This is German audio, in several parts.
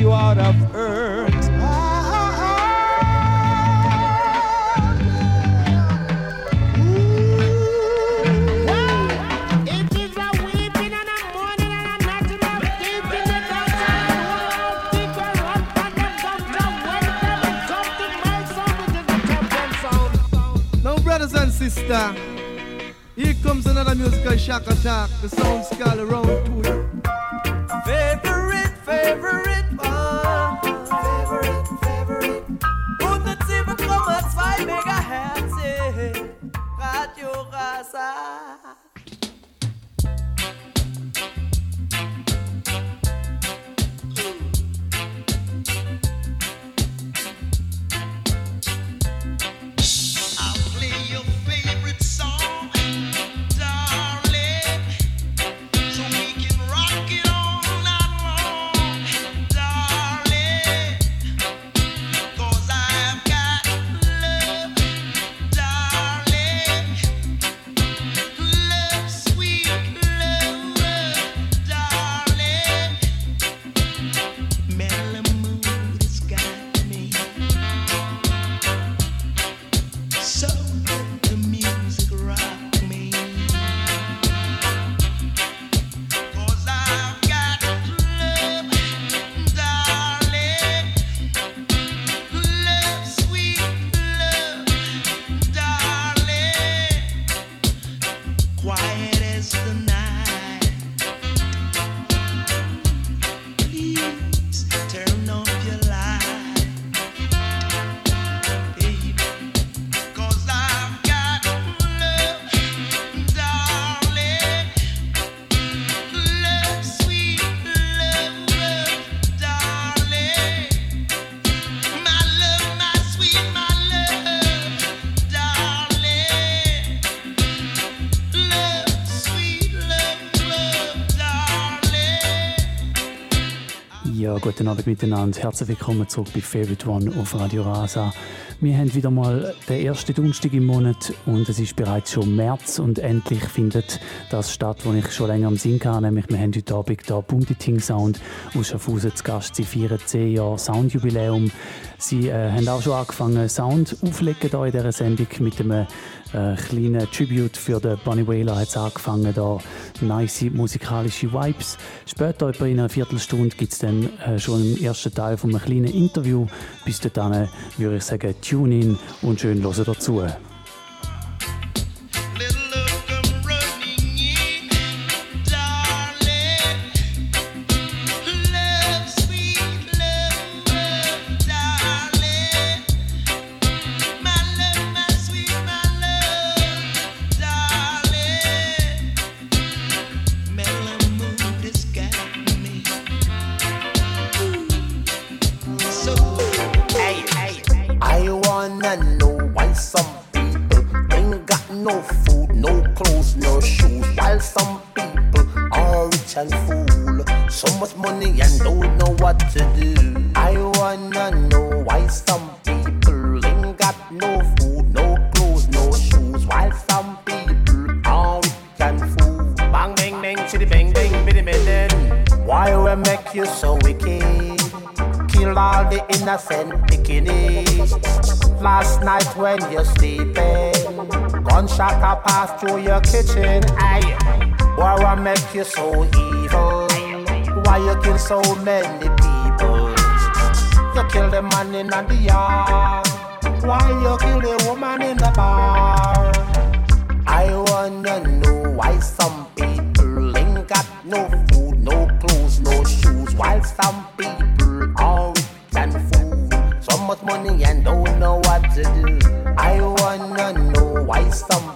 you out of earth. Now, brothers and sisters, here comes another musical shock attack. The sound scale around to. Favorite, favorite guten Abend miteinander. Herzlich willkommen zurück bei Favorite One auf Radio Rasa. Wir haben wieder mal den ersten Donnerstag im Monat und es ist bereits schon März und endlich findet das statt, wo ich schon länger am Sinn hatte. Nämlich wir haben heute Abend hier Bunditing Sound aus Schaffhausen zu Gast. Sie feiern 10 Jahre Soundjubiläum. Sie äh, haben auch schon angefangen Sound auflegen hier in dieser Sendung mit einem äh, kleinen Tribute für den Wailer hat es angefangen, da nice musikalische Vibes. Später, etwa in einer Viertelstunde, gibt es dann äh, schon im ersten Teil von einem kleinen Interview. Bis dahin würde ich sagen, tune in und schön hören dazu. Bang, bitty, Why we make you so wicked? Kill all the innocent bikinies. Last night when you're sleeping, gunshot a pass through your kitchen. Why we make you so evil? Why you kill so many people? You kill the man in the yard. Why you kill the woman in the bar? I wanna know why some while some people are rich and fool. So much money and don't know what to do. I wanna know why some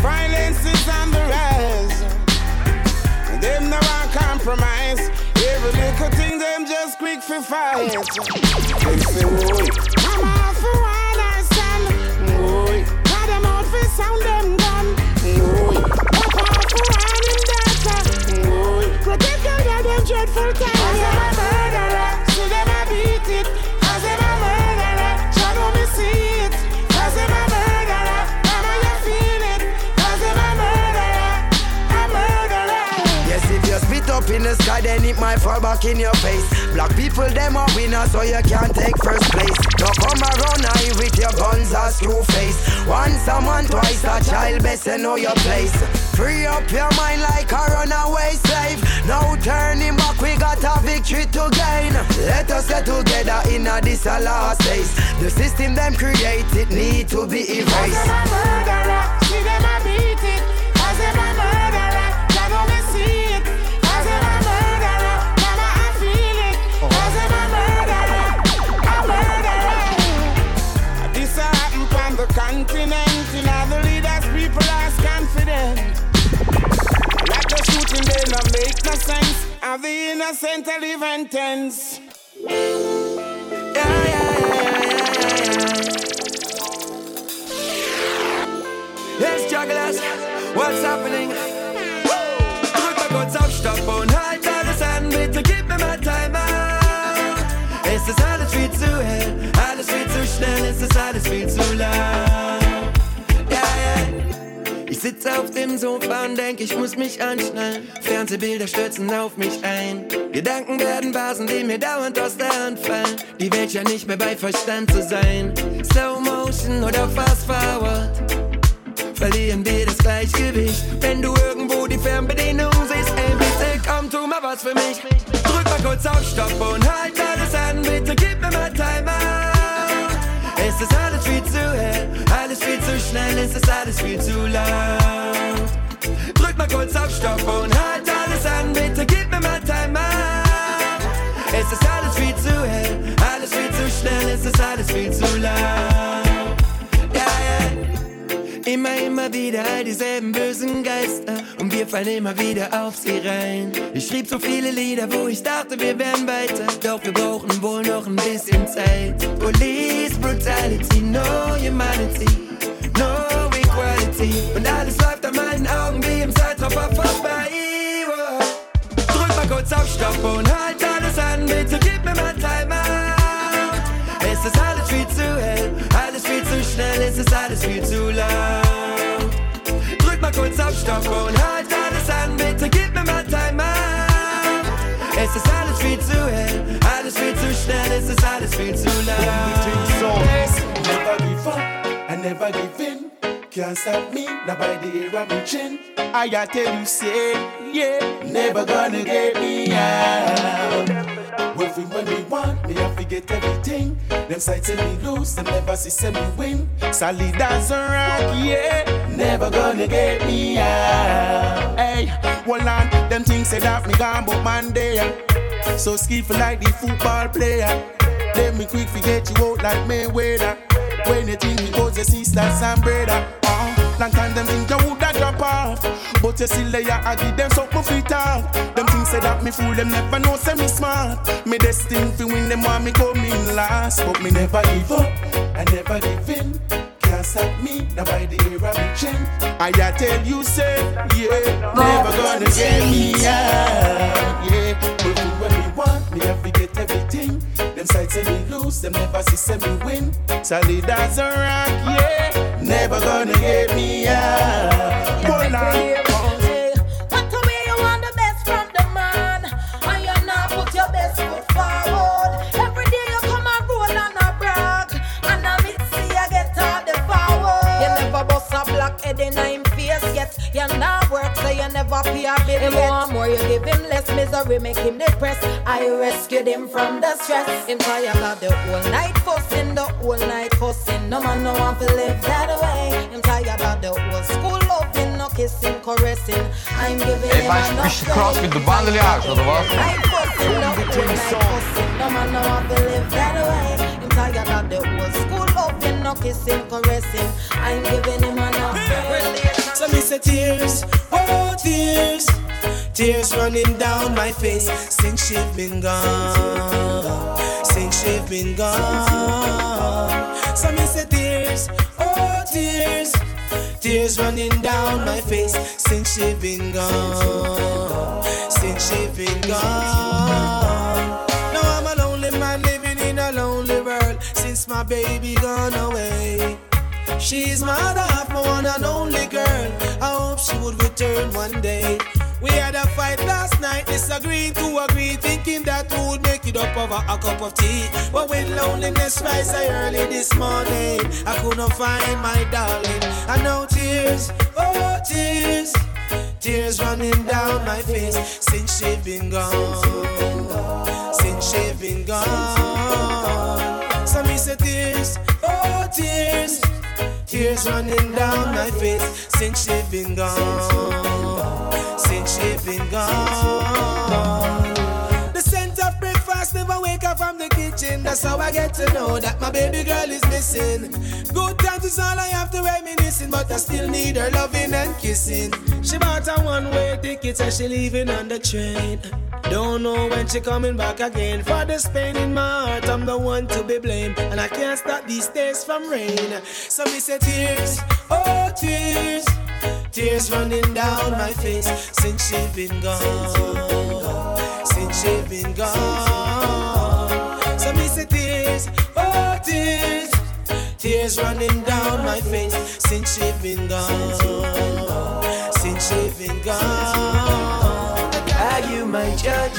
Violence is on the rise. Them no want compromise. Every little thing them just quick for fight. They say, boy, I'm all for all our son. Boy, got them all for sound them gun. I'm all for all him daughter. Boy, protect out of them dreadful times. I'm a murderer. So them in the sky, then it might fall back in your face. Black people, them are winners, so you can't take first place. Now come around here with your guns or screw face. Once a man, twice a child, best you know your place. Free up your mind like a runaway slave. No turning back, we got a victory to gain. Let us get together in a this last days. The system them created need to be erased. And the innocent are living tense. Yeah, yeah, yeah. Yes, jugglers, what's happening? Drück mal kurz auf Stopp und halt alles an, bitte gib mir mal Timeout. Es ist alles viel zu hell, alles viel zu schnell, es ist alles viel zu laut. Sitze auf dem Sofa und denk, ich muss mich anschnallen. Fernsehbilder stürzen auf mich ein. Gedanken werden Vasen, die mir dauernd aus der Hand fallen. Die Welt ja nicht mehr bei Verstand zu sein. Slow Motion oder Fast Forward. Verlieren wir das Gleichgewicht. Wenn du irgendwo die Fernbedienung siehst, ey, bitte komm, tu mal was für mich. Drück mal kurz auf Stopp und halt alles an, bitte gib mir mal Timeout. Es ist alles viel zu hell, alles viel zu schnell, es ist alles viel zu laut. Kurz auf Stopp und halt alles an, bitte gib mir mal Timeout. Es ist alles viel zu hell, alles viel zu schnell, es ist alles viel zu laut. Ja, ja. Immer, immer wieder all dieselben bösen Geister und wir fallen immer wieder auf sie rein. Ich schrieb so viele Lieder, wo ich dachte, wir wären weiter, doch wir brauchen wohl noch ein bisschen Zeit. Police Brutality, no humanity, alles viel zu laut. Drück mal kurz auf Stopp und halt alles an, bitte gib mir mal Timeout. Es ist alles viel zu hell, alles viel zu schnell, es ist alles viel zu laut. Never give up, I never give in. Can't stop me, not by the air of my chin. I gotta tell you, say, yeah, never gonna get me out. We when we want, me get everything. Them sights and me lose, them never see say me win. Solid as a rock, yeah, never gonna get me out. Hey, hold on, them things say that me gone, but man there. So skillful like the football player. Let me quick forget you out like Mayweather. When you think me goes your sisters and brother. Uh, long time them think you woulda drop off. But you still there, I give them something fit off. Them things say that me fool, them never know say me smart. Me destined fi win, them want me come in last. But me never give up, I never give in. Can't stop me, now by the air of me chin. I tell you say, yeah, never gonna get me out. Yeah, but do what me want, me have to get everything. Them sides say me lose, them never see say me win. Solid as a rock, yeah, never gonna give you up Never gonna let you down Never gonna run around and desert you You're gonna put your best foot forward. Every day I come my rule I know bro I see I get me out. Hold on. Hey, what stress. You not work, so you never pay a bill. Him want more, you give him less misery, make him depressed. I rescued him from the stress. Him tired of the whole night fussing, the whole night fussing. No man, no one to live that way. Him tired of the whole school loving, no kissing, caressing. I'm giving him enough. Ej, byś the від бандляж. Night fussing, the whole night fussing. No man, no to live that way. Tired of the whole school no kissing, caressing. I'm giving him. So me say tears, oh tears, tears running down my face since she been gone, since she been gone. So me say tears, oh tears, tears running down my face since she been gone, since she been gone. My baby gone away. She's my other half, my one and only girl. I hope she would return one day. We had a fight last night, disagreeing to agree, thinking that we would make it up over a cup of tea. But when loneliness rise so early this morning, I couldn't find my darling. I know tears, oh tears, tears running down my face since she been gone, since she been gone. Say tears, oh tears, tears running down my face since she been gone, since she been gone. The kitchen. That's how I get to know that my baby girl is missing. Good times is all I have to reminiscing, but I still need her loving and kissing. She bought a one-way ticket and she leaving on the train. Don't know when she coming back again. For this pain in my heart, I'm the one to be blamed, and I can't stop these tears from rain. So me say tears, oh tears, tears running down my face since she been gone, since she been gone. Me tears, oh tears, tears running down my face since she been gone, since she been gone. Are you my judge?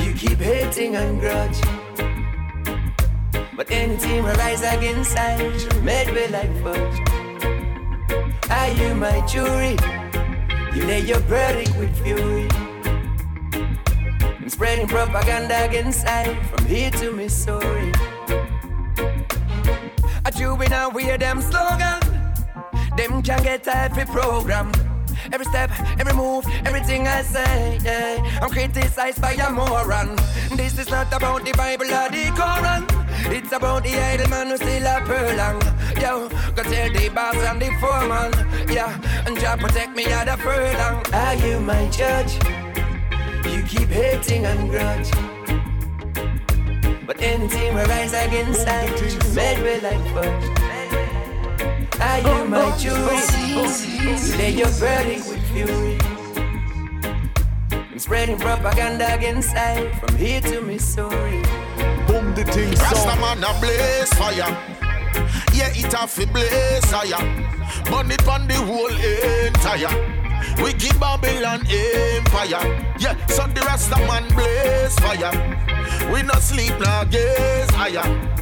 You keep hating and grudge. But anything rise against I, made me like fudge. Are you my jury? You lay your verdict with fury. I'm spreading propaganda against I, from here to Missouri. I A juvenile wear them slogan. Them can't get every program. Every step, every move, everything I say, yeah. I'm criticized by a moron. This is not about the Bible or the Quran. It's about the idle man who still a furlong. Yo, go tell the boss and the foreman. Yeah, and Jah protect me at the furlong. Are you my judge? You keep hating and grudge. But anything will rise against I, made with like fudge. Are you my jury? You lay your verdict with fury. I'm spreading propaganda against I, from here to Missouri. Boom the thing Rasta man a blaze fire Yeah it a fi blaze higher Burn it on the whole entire we keep Babylon empire. Yeah, so the Rasta man blaze fire. We no sleep nor gaze higher.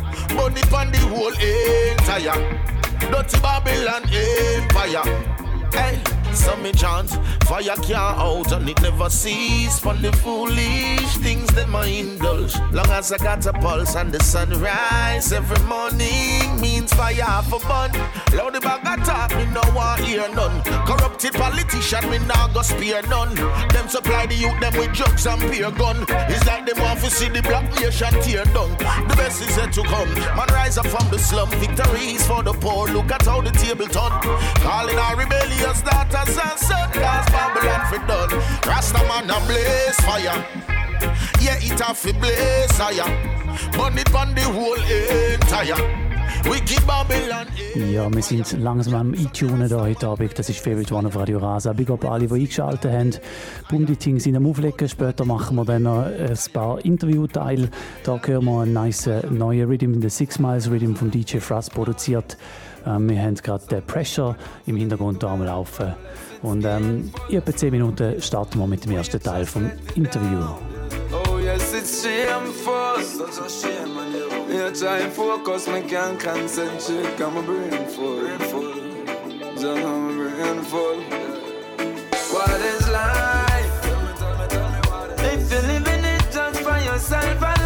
It on the whole entire. Dirty Babylon empire. Hey, so me chant, fire can't out and it never cease for the foolish things that my indulge. Long as I got a pulse and the sunrise every morning means fire for fun. Loud the bag talk, me no want hear none. Corrupted politician, me nah go spare none. Them supply the youth them with drugs and beer gun. It's like them want to see the black nation tear down. The best is yet to come. Man rise up from the slum, victories for the poor. Look at how the table turn. Calling our rebellious daughters and cause Babylon for done. Rasta man a blaze fire. Yeah, it a fi blaze higher. Burn it on the whole entire. Ja, wir sind langsam am Eintunen da heute Abend. Das ist Favorite One auf Radio Rasa. Big up alle, die eingeschaltet haben. Things sind am Auflegen. Später machen wir dann noch ein paar Interviewteile. Da hören wir einen nice äh, neuen Rhythm, den Six Miles Rhythm von DJ Frost produziert. Ähm, wir haben gerade den Pressure im Hintergrund am Laufen. Und ähm, in etwa 10 Minuten starten wir mit dem ersten Teil vom Interview. Oh yes, it's shameful. Such a shame on you. Me a try and focus, me can't concentrate. Got my brain full, full. Just my brain full. What is life? If you're living it just for yourself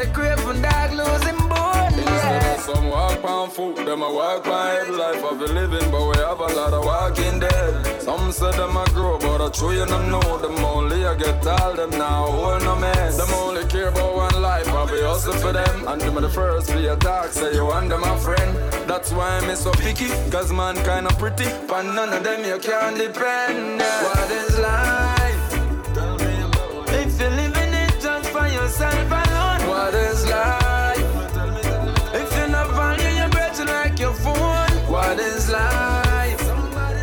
Say craving dog losing bone. Yeah. Some walk on foot, them a walk on life of a living, but we have a lot of walking dead. Some say them a grow, but I true you no know them only I get all them now, hold no mess. Them only care about one life, I be hustle for them. And them the first be a dog, say you want them a friend. That's why I'm so picky, cause man kinda pretty, but none of them you can depend. Yeah. What is life? If you're living it just for yourself mother's life. If you're not value your brethren like your phone, what is life?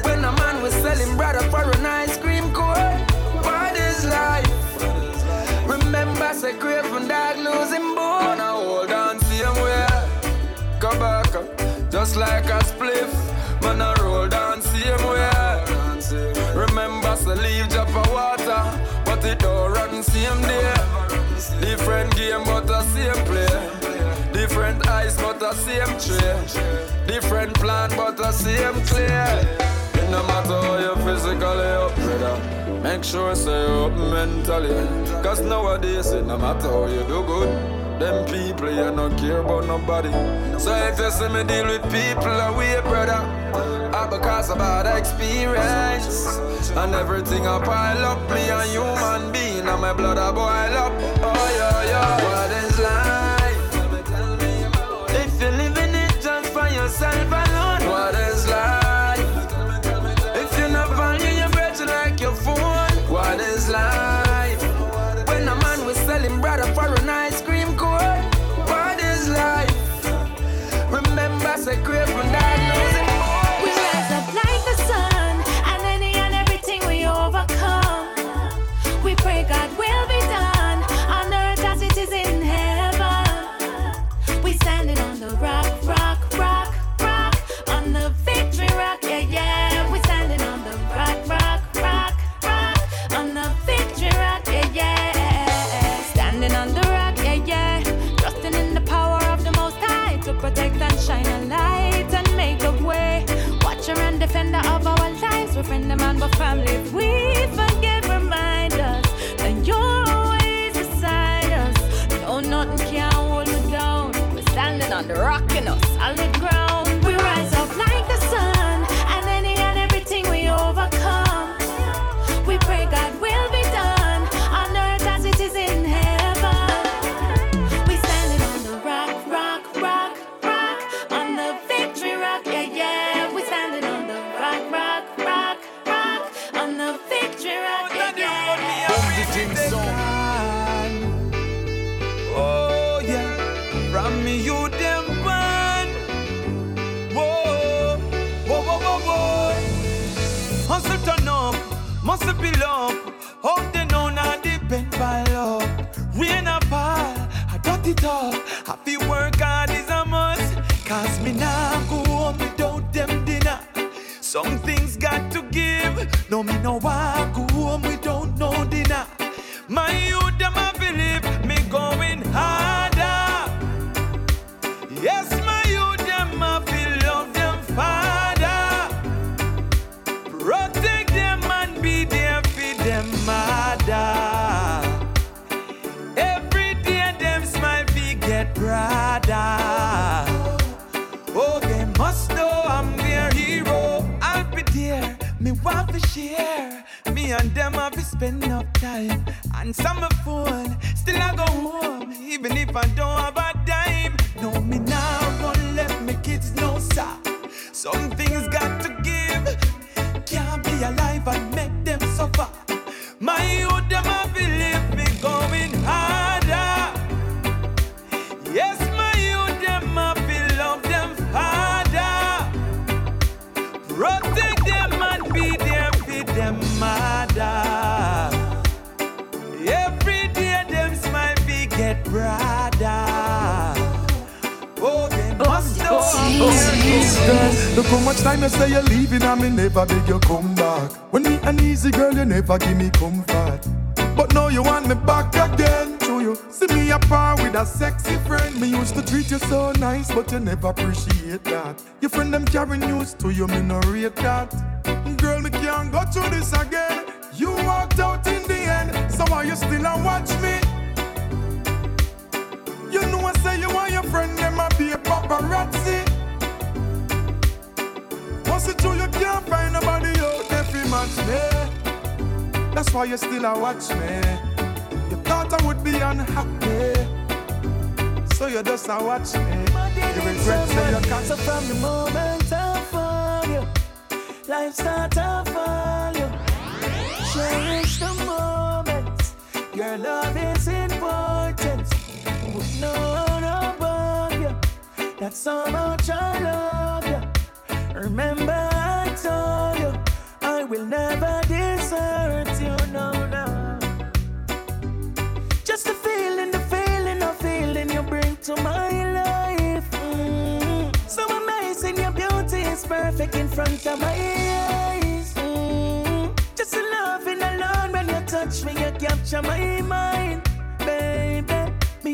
When a man was selling brother for an ice cream cone, what is life? Remember, say "Crave from dog losing bone. now hold on, see him where. Come back just like a spliff. Man, I roll down, see him where. Remember, say leave Jaffa water, but it don't run, see him there. Different game, but the same play. Different eyes, but the same tray. Different plan, but the same clear. It no matter how you physically up, brother. Make sure say you up mentally. Cause nowadays, it no matter how you do good. Them people, you don't care about nobody. So if you see me deal with people, away, brother. I because of bad experience. And everything I pile up, me a human being, and my blood I boil up. Oh, What is life? If you're living it just for yourself look how much time you say you're leaving and me never beg you come back. When me an easy girl, you never give me comfort. But now you want me back again. So you see me apart with a sexy friend. Me used to treat you so nice, but you never appreciate that. Your friend them carrying news to you, me no rate that. Girl, me can't go through this again. You walked out in the end, so why you still a watch me? You know I say you want your friend them a be Once it true you can't find nobody out there fi match me. That's why you still a watch me. You thought I would be unhappy, so you just a watch me. You regret say you can't. So from the moment I found you, life start to fall you. Cherish the moment. Your love is important. With no one above you. That's how much I love. Remember I told you I will never desert you. No, no. Just the feeling the feeling, the feeling you bring to my life. Mm. So amazing, your beauty is perfect in front of my eyes. Mm. Just a loving alone when you touch me, you capture my mind.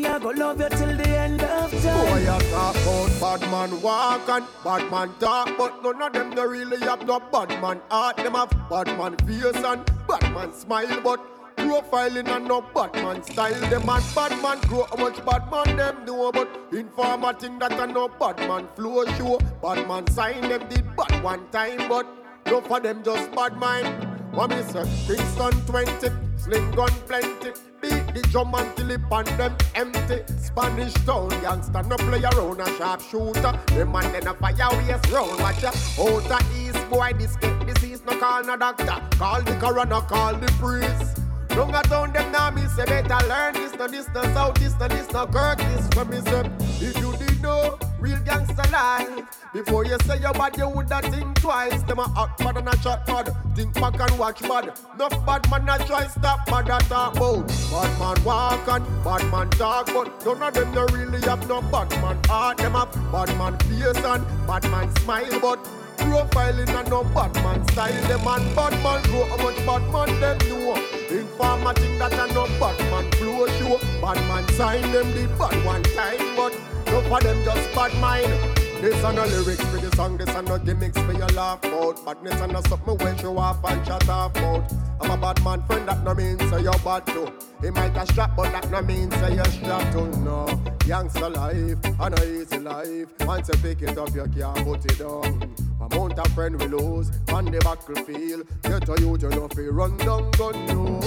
Me, I go love you till the end of time. Boy, you talk about bad man walk and bad man talk, but none of them they really have no bad man heart. Them have bad man face and bad man smile, but profiling and no bad man style. Them and bad man grow how much bad man them know, but informer think that a no bad man flow show. Bad man sign them did bad one time, but no for them just bad mind. What me say? Kingston 20, sling gun plenty. Beat the drum until it pan them empty. Spanish town youngster no play around a sharp shooter. Them man then a fire waste round. Watch. Out a east boy this disease no call no doctor. Call the coroner, call the priest. Long a town them now me say better learn this no this no south this no this no kirk this when me say if you did know real gangster life before you say your bad you woulda think twice. Them a hot bad and a chat bad. Think back and watch bad. Enough bad man a try stop bad a talk about bad man walk and bad man talk but none of them no really have no bad man heart. Them have bad man face and bad man smile but Profiling and no bad man style Them and bad man grow how much bad man them know Informer that a no bad man flow show Bad man sign them did bad one time But no for them just bad mind this and no lyrics for the song, this and no gimmicks for your laugh out. Badness and no something when show off and chat off out. I'm a bad man friend, that no mean say you're bad too. He might a strap, but that no mean say you're too. No, youngster life, and a easy life. Once you pick it up, you can't put it down. Amount of friend we lose on the battlefield. Get a youth, you know, fi run down gun no.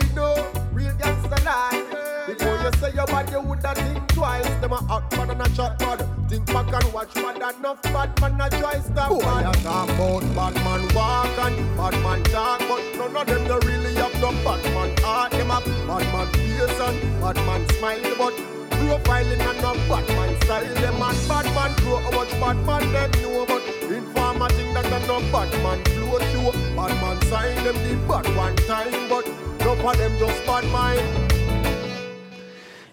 You know, real gangster life. Before you say you're bad, you woulda think twice. Them a hot man and a chat bad. Think back and watch bad. Enough bad man a try stop Boy, bad. you talk about bad man walk and bad man talk, but none of them they really have no bad man heart. Them have bad man face and bad man smile, but profiling and no bad man style. Them and bad man grow how much bad man them know, but informer think that a no bad man flow show. Bad man sign them the bad one time, but no for them just bad mind.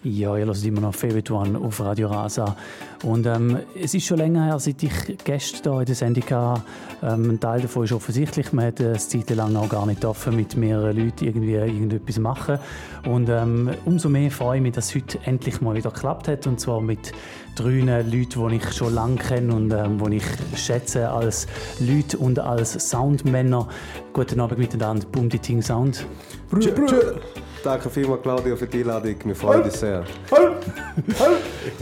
Ja, ihr hört immer noch Favorite One auf Radio Rasa. Und ähm, es ist schon länger her, seit ich Gäste hier in der Sendung hatte. Ähm, ein Teil davon ist offensichtlich, man hat eine Zeit lang auch gar nicht dürfen mit mehreren Leuten irgendwie irgendetwas machen. Und ähm, umso mehr freue ich mich, dass es heute endlich mal wieder geklappt hat. Und zwar mit drei Leuten, die ich schon lange kenne und ähm, die ich schätze als Leute und als Soundmänner. Guten Abend miteinander, Boom Ting Sound. Tschö, tschö. Danke vielmals, Claudio, für die Einladung. Wir freuen uns sehr.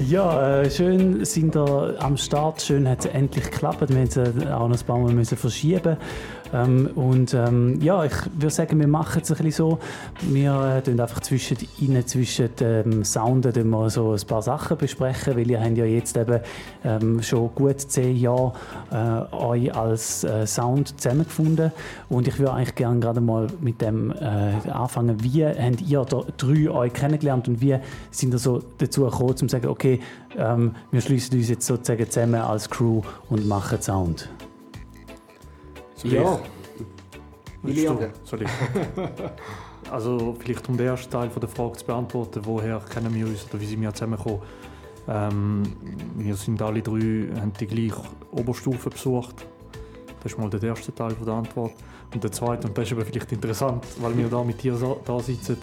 Ja, äh, schön sind ihr am Start. Schön hat es endlich geklappt. Wir mussten es auch noch ein paar Mal müssen verschieben. Ähm, und ähm, ja, ich würde sagen, wir machen es ein bisschen so. Wir äh, einfach zwischen ihnen, zwischen dem Sounden, wir so ein paar Sachen besprechen, weil ihr habt ja jetzt eben ähm, schon gut zehn Jahre äh, euch als äh, Sound zusammengefunden. Und ich würde eigentlich gerne gerade mal mit dem äh, anfangen. Wie habt ihr da drei euch kennengelernt und wie sind ihr so dazu gekommen, zu sagen, okay, ähm, wir schließen uns jetzt sozusagen zusammen als Crew und machen Sound? Ja. Willst du? Soll ich? Also vielleicht um den ersten Teil von der Frage zu beantworten, woher kennen wir uns oder wie sind wir zusammengekommen. Ähm, wir sind alle drei, haben die gleiche Oberstufe besucht. Das ist mal der erste Teil von der Antwort. Und der zweite, und das ist aber vielleicht interessant, weil wir da mit dir da sitzen,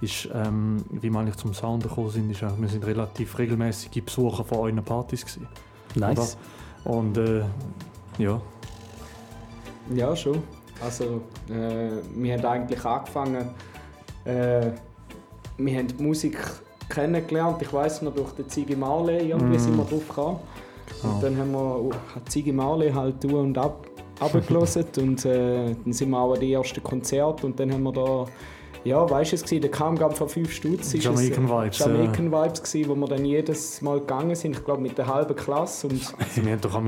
ist, ähm, wie wir eigentlich zum Sound gekommen sind, ist, wir sind relativ regelmäßige Besucher von euren Partys gewesen. Nice. Oder? Und äh, ja. Ja, schon. Also, äh, wir haben eigentlich angefangen, äh, wir haben die Musik kennengelernt. Ich weiß noch, durch den Ziggy Marley irgendwie Mm. sind wir drauf gekommen. Genau. Und dann haben wir hat Ziggy Marley halt du und ab abgelassen und äh, dann sind wir auch an die ersten Konzerte und dann haben wir da ja, weißt du es gewesen, der Kamgam von 5 Stutz ist Jamaican es, äh, Vibes, Jamaican Vibes gewesen, wo wir dann jedes Mal gegangen sind, ich glaube mit der halben Klasse und Also wir haben doch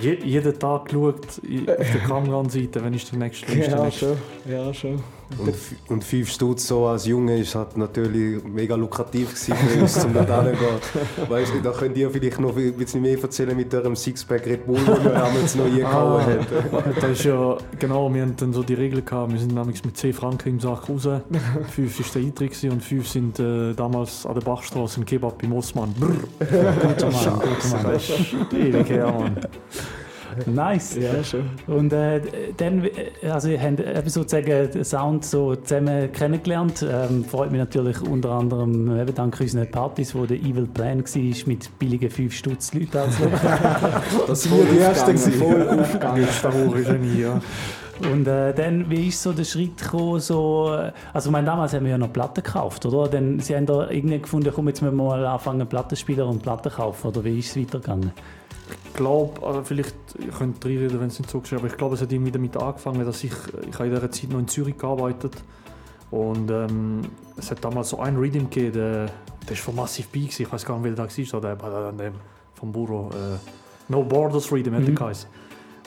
je, jeden Tag geschaut auf der Kamran-Seite, wenn ist der nächste, wenn ist der ja, nächste. schon. Ja, schon. Und, und 5 Stutz so als Junge ist halt natürlich mega lukrativ gewesen für uns, um da hinzugehen. Weißt du, da könnt ihr vielleicht noch ein bisschen mehr erzählen mit eurem Sixpack Red Bull, den wir damals noch eingehauen haben. das ist ja, genau, wir hatten dann so die Regel gehabt, wir sind nämlich mit 10 Franken im Sack raus. 5 war der Eintritt gewesen und 5 sind äh, damals an der Bachstraße im Kebab beim Osman. Brrr. Guter Mann, guter Mann. Das ist ewig her, Mann. Nice. Ja, schon. Und äh, dann, äh, also ihr habt eben sozusagen den Sound so zusammen kennengelernt. Ähm, freut mich natürlich unter anderem eben dank unseren Partys, wo der Evil Plan war, mit billigen 5 Stutz Leuten als Das sind die ersten gewesen. Voll aufgegangen. Wars Genie, ja. Und äh, dann, wie ist so der Schritt gekommen, so, äh, also ich meine, damals haben wir ja noch Platten gekauft, oder? Dann, Sie haben da irgendwie gefunden, komm, jetzt müssen wir mal anfangen, Plattenspieler und Platten kaufen, oder wie ist es weitergegangen? Ich glaube, also vielleicht, ich könnte reinreden, wenn es nicht so ist, aber ich glaube, es hat irgendwie damit angefangen, dass ich, ich habe in dieser Zeit noch in Zürich gearbeitet und ähm, es hat damals so einen Rhythm gegeben, der, der ist von Massive B, ich weiß gar nicht, wie der da war, der, der, der vom Buro, äh, No Borders Rhythm hat Mhm. der geheißen.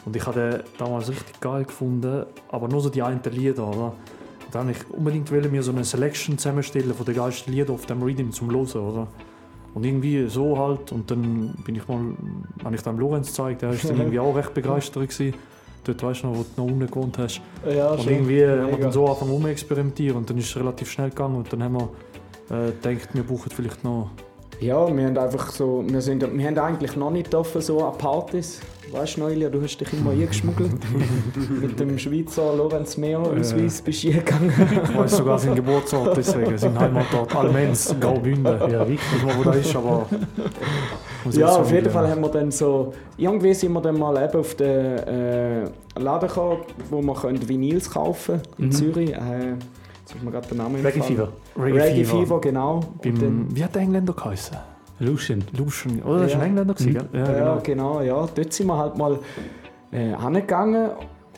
Und ich habe den damals richtig geil gefunden, aber nur so die einen Lieder, oder? Und dann wollte ich unbedingt wollen, mir so eine Selection zusammenstellen von den geilsten Liedern auf dem Rhythm zum Hören, oder? Und irgendwie so halt, und dann bin ich mal, habe ich dem Lorenz gezeigt, der ist dann irgendwie auch recht begeistert gewesen. Dort weißt du noch, wo du noch unten gewohnt hast. Ja, und schon. irgendwie haben wir Mega. dann so angefangen rum experimentieren und dann ist es relativ schnell gegangen und dann haben wir äh, gedacht, wir brauchen vielleicht noch Ja, wir haben einfach so, wir, sind, wir haben eigentlich noch nicht dürfen, so an Partys. Weißt du, Neulia, du hast dich immer eingeschmuggelt. Mit dem Schweizer Lorenz Mehr Ausweis bist du eingegangen. Ich weiß sogar seinen Geburtsort, deswegen sein Heimatort Almens, Graubünden. Ja, nicht, wo das ist, aber... Ja, auf jeden. Fall haben wir dann so. Irgendwie sind wir dann mal eben auf den äh, Laden gekommen, wo man können Vinyls kaufen in Mhm. Zürich. Äh, ist mir gerade der Name Reggae. Fever. Reggae Reggae Fever. Fever, genau. Beim, dann- wie hat der Engländer geheißen? Lucian. Lucian. Oder das war Ja. ein Engländer, gewesen, Mhm. Ja, Ja, genau. genau, ja. Dort sind wir halt mal äh, angegangen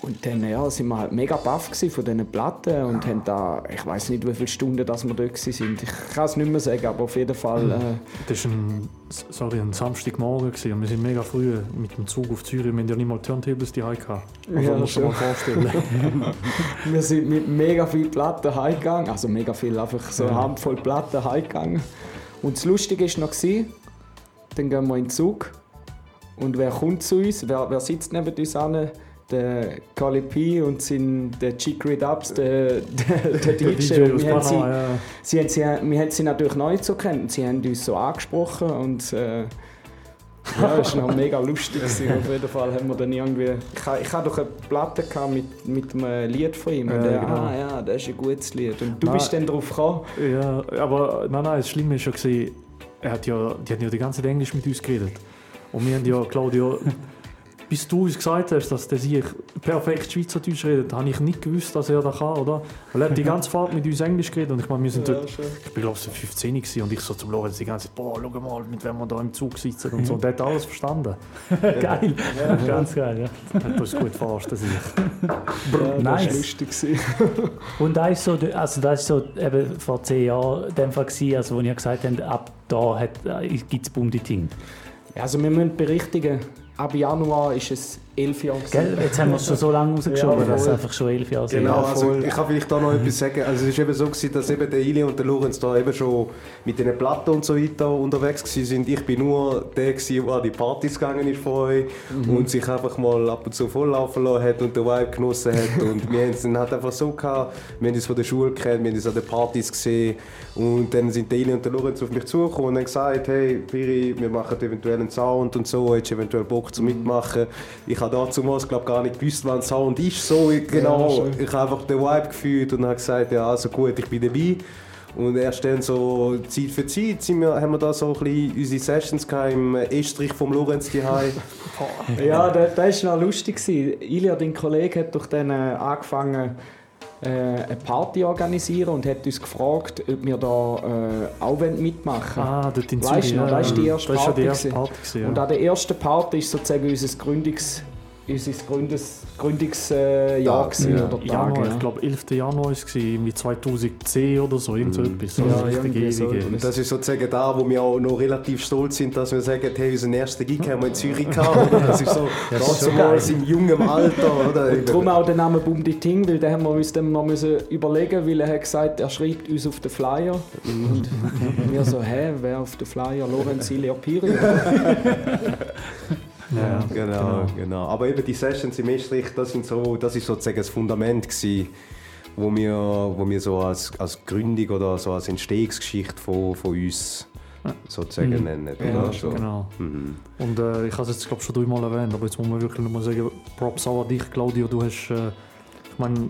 und dann ja, sind wir halt mega baff von diesen Platten und haben da, ich weiß nicht, wie viele Stunden dass wir dort sind. Ich kann es nicht mehr sagen, aber auf jeden Fall. Äh, Das war ein, sorry, ein Samstagmorgen gewesen und wir sind mega früh mit dem Zug auf Zürich. Wir haben ja nicht mal Turntables die gehabt. Also Ja, du dir mal schon. vorstellen. wir sind mit mega viel Platten heimgegangen, also mega viel, einfach so eine. Handvoll Platten heimgegangen. Und das Lustige war noch, dann gehen wir in den Zug und wer kommt zu uns, wer, wer sitzt neben uns an? Der Kali P und sein, der Chicory Dubs, der, der, der DJ. Und aus wir, haben sie, ja. sie, haben, sie, wir haben sie natürlich neu so kennt. Sie haben uns so angesprochen und äh, ja, es war noch mega lustig. gewesen. Auf jeden Fall haben wir dann irgendwie... Ich, ich hatte doch eine Platte gehabt mit, mit einem Lied von ihm. Und Ja, der, genau. ah ja, das ist ein gutes Lied. Und du Nein. bist dann drauf gekommen. Ja, aber nein, nein, das Schlimme ja, gewesen, er hat ja, die haben ja die ganze Zeit Englisch mit uns geredet. Und wir haben ja, Claudio, bis du uns gesagt hast, dass der sich perfekt Schweizerdeutsch redet, habe ich nicht gewusst, dass er das kann, oder? Weil er hat die ganze Fahrt mit uns Englisch geredet und ich meine, wir sind Ja, dort, ich bin glaube ich so 15 gewesen und ich so zum Lorenz die ganze Zeit, boah, schau mal, mit wem wir da im Zug sitzen und so. Und der hat alles verstanden. geil. Ja, Ganz geil, ja. Hat uns gut verarscht, das ich. Ja, das Nice. war lustig. Und da ist so, also das ist so eben vor zehn Jahren in dem Fall gewesen, also wo ihr gesagt habt, ab da gibt es Bum-die-Ting. Ja, also wir müssen berichtigen, ab Januar ist es elf Jahre. Gell? Jetzt haben wir es schon so lange rausgeschoben, Ja, dass es einfach schon elf Jahre sind. Genau, also voll. ich kann vielleicht da noch etwas sagen. Also es war eben so, gewesen, dass eben der Ili und der Lorenz da eben schon mit den Platten und so weiter unterwegs waren. Ich bin nur der, gewesen, der an die Partys gegangen ist von euch Mhm. und sich einfach mal ab und zu volllaufen lassen hat und den Vibe genossen hat. und wir haben es dann halt einfach so gehabt, wir haben uns von der Schule kennt, wir haben uns an den Partys gesehen und dann sind der Ili und der Lorenz auf mich zugekommen und haben gesagt, hey Piri, wir machen eventuell einen Sound und so, hättest du eventuell Bock zu mitmachen. Ich habe damals glaube gar nicht gewusst, was ein Sound ist, so genau. Ja, ich habe einfach den Vibe gefühlt und habe gesagt, ja also gut, ich bin dabei. Und erst dann so Zeit für Zeit sind wir, haben wir da so ein bisschen unsere Sessions gehabt im Estrich vom Lorenz daheim. Ja, das, das war noch lustig. gewesen. Ilja, dein Kollege, hat doch dann äh, angefangen, äh, eine Party zu organisieren und hat uns gefragt, ob wir da äh, auch wollen mitmachen Ah, dort in Weißt Zürich. du noch, ja. das war die erste Das ja Party. die erste gewesen. Party. gewesen, Und ja. an der ersten Party war sozusagen unser Gründungs unser Gründes Gründungsjahr Ja, gewesen, oder Tage. Januar, ja. ich glaube 11. Januar war es, irgendwie 2010 oder so, irgend so etwas. Ja, Also irgendwie so. Und das ist sozusagen da, wo wir auch noch relativ stolz sind, dass wir sagen, hey, unseren ersten Gig haben wir in Zürich gehabt. Oder? Das ist so, Ja, das ist so geil. im jungen Alter. Oder? Und darum auch der Name Bum die Ting, weil den haben wir uns dann noch müssen überlegen, weil er hat gesagt, er schreibt uns auf den Flyer. Und wir so, hä, wer auf den Flyer? Lorenz Leopiri? Ja, genau, genau, Aber eben die Sessions im Estrich, das, sind so, das ist sozusagen das Fundament gewesen, wo wir, wo wir so als, als Gründung oder so als Entstehungsgeschichte von, von uns sozusagen Mhm. nennen. Ja, oder? So. genau. Mhm. Und äh, ich habe es jetzt glaube schon dreimal erwähnt, aber jetzt muss man wirklich noch mal sagen, Props auch an dich, Claudio, du hast, äh, ich meine,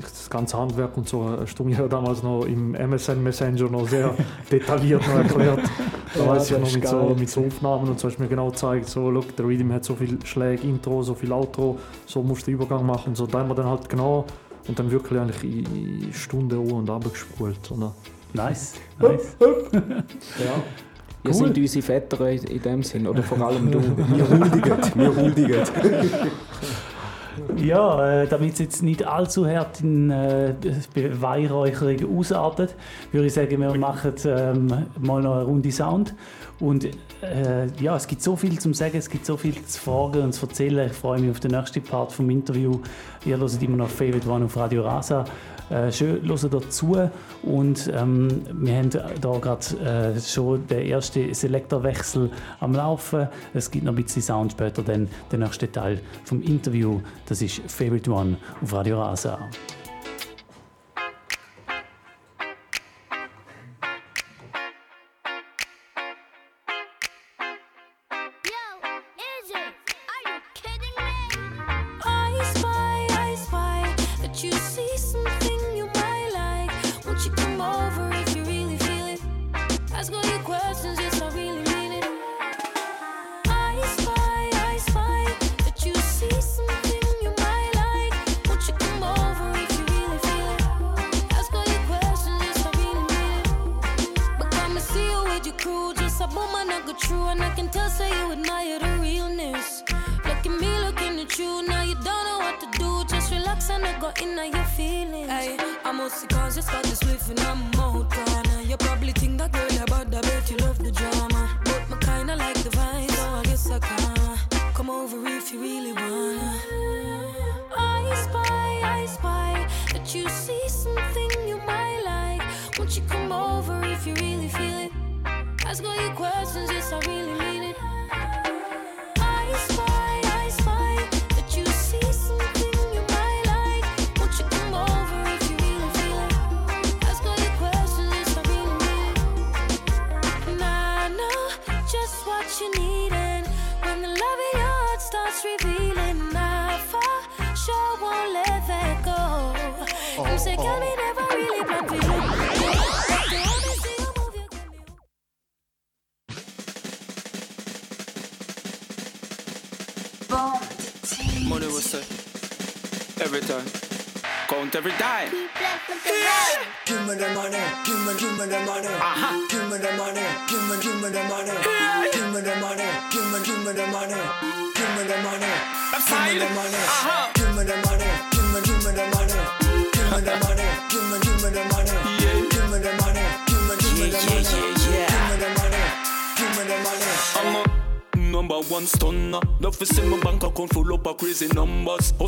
das ganze Handwerk und so hast du mir damals noch im MSN Messenger noch sehr detailliert noch erklärt. Da Ja, weiß ich noch mit so, mit so Aufnahmen und so hast du mir genau gezeigt, so, look, der Rhythm hat so viel Schläge, Intro, so viel Outro, so musst du den Übergang machen und so. Da haben wir dann halt genau und dann wirklich eigentlich in, Stunden um und ab gespult. Oder? Nice, nice. Ja. Ihr Cool. sind unsere Väter in, in dem Sinn, oder vor allem du. Wir huldigen, wir huldigen. Ja, äh, damit es jetzt nicht allzu hart in äh, Beweihräucherung ausartet, würde ich sagen, wir machen ähm, mal noch eine Runde Sound. Und äh, ja, es gibt so viel zu sagen, es gibt so viel zu fragen und zu erzählen. Ich freue mich auf den nächsten Part vom Interview. Ihr hört immer noch Favorite One auf Radio Rasa. Äh, schön, hört dazu. Und ähm, wir haben da gerade äh, schon den ersten Selektorwechsel am Laufen. Es gibt noch ein bisschen Sound später, dann der nächste Teil vom Interview. Das ist Favorite One auf Radio Rasa.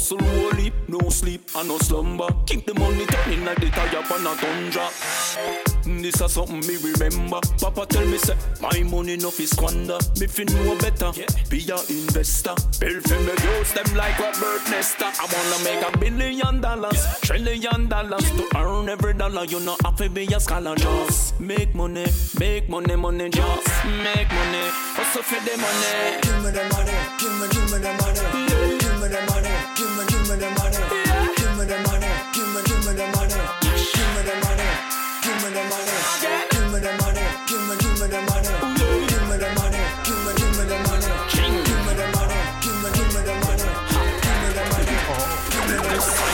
Hustle holy, no sleep and no slumber. Keep the money turning like the tire on a tundra. Mm, this is something me remember. Papa tell me say my money no fi squander. Me fi know better. Yeah. Be a investor. Build fi me use them like Robert Nesta. I wanna make a billion dollars, trillion dollars to earn every dollar. You know have to be a scholar. Just make money, make money, money. Just make money. Hustle for the money. Give me the money, give me, give me the money. Give me the money, give me the money. Give me the money, give me, give me the money. Give me the money, give me the money. Give me the money, give me, give me the money. Give me the money, give me, give me the money. Give me the money, give me, give me the money. Give me the money, give me the money.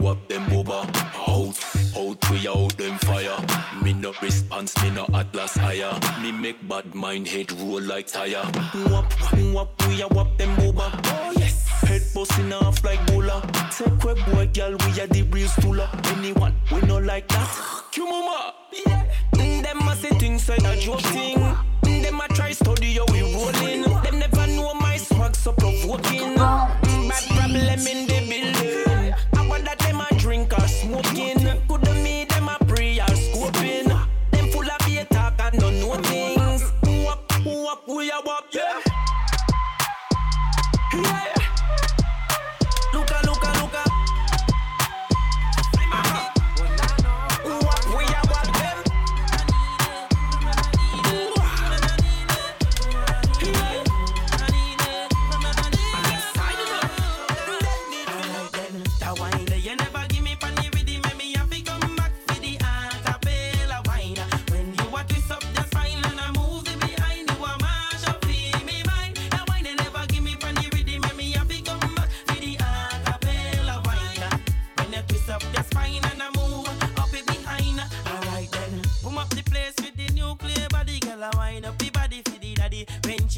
Wap them booba. Out, out, we out them fire. Me no response, me no atlas higher. Me make bad mind head roll like tire. Wap, wap, we a wap them booba. Oh yes. Head busting off like bola. Take quick boy, girl, we a the real stooler. Anyone, we no like that. Q mama. Yeah. Mm, Them a say things like a joke thing. Mm, Them a try study how we rolling. Them never know my swag so provoking. Mm, Bad problem in the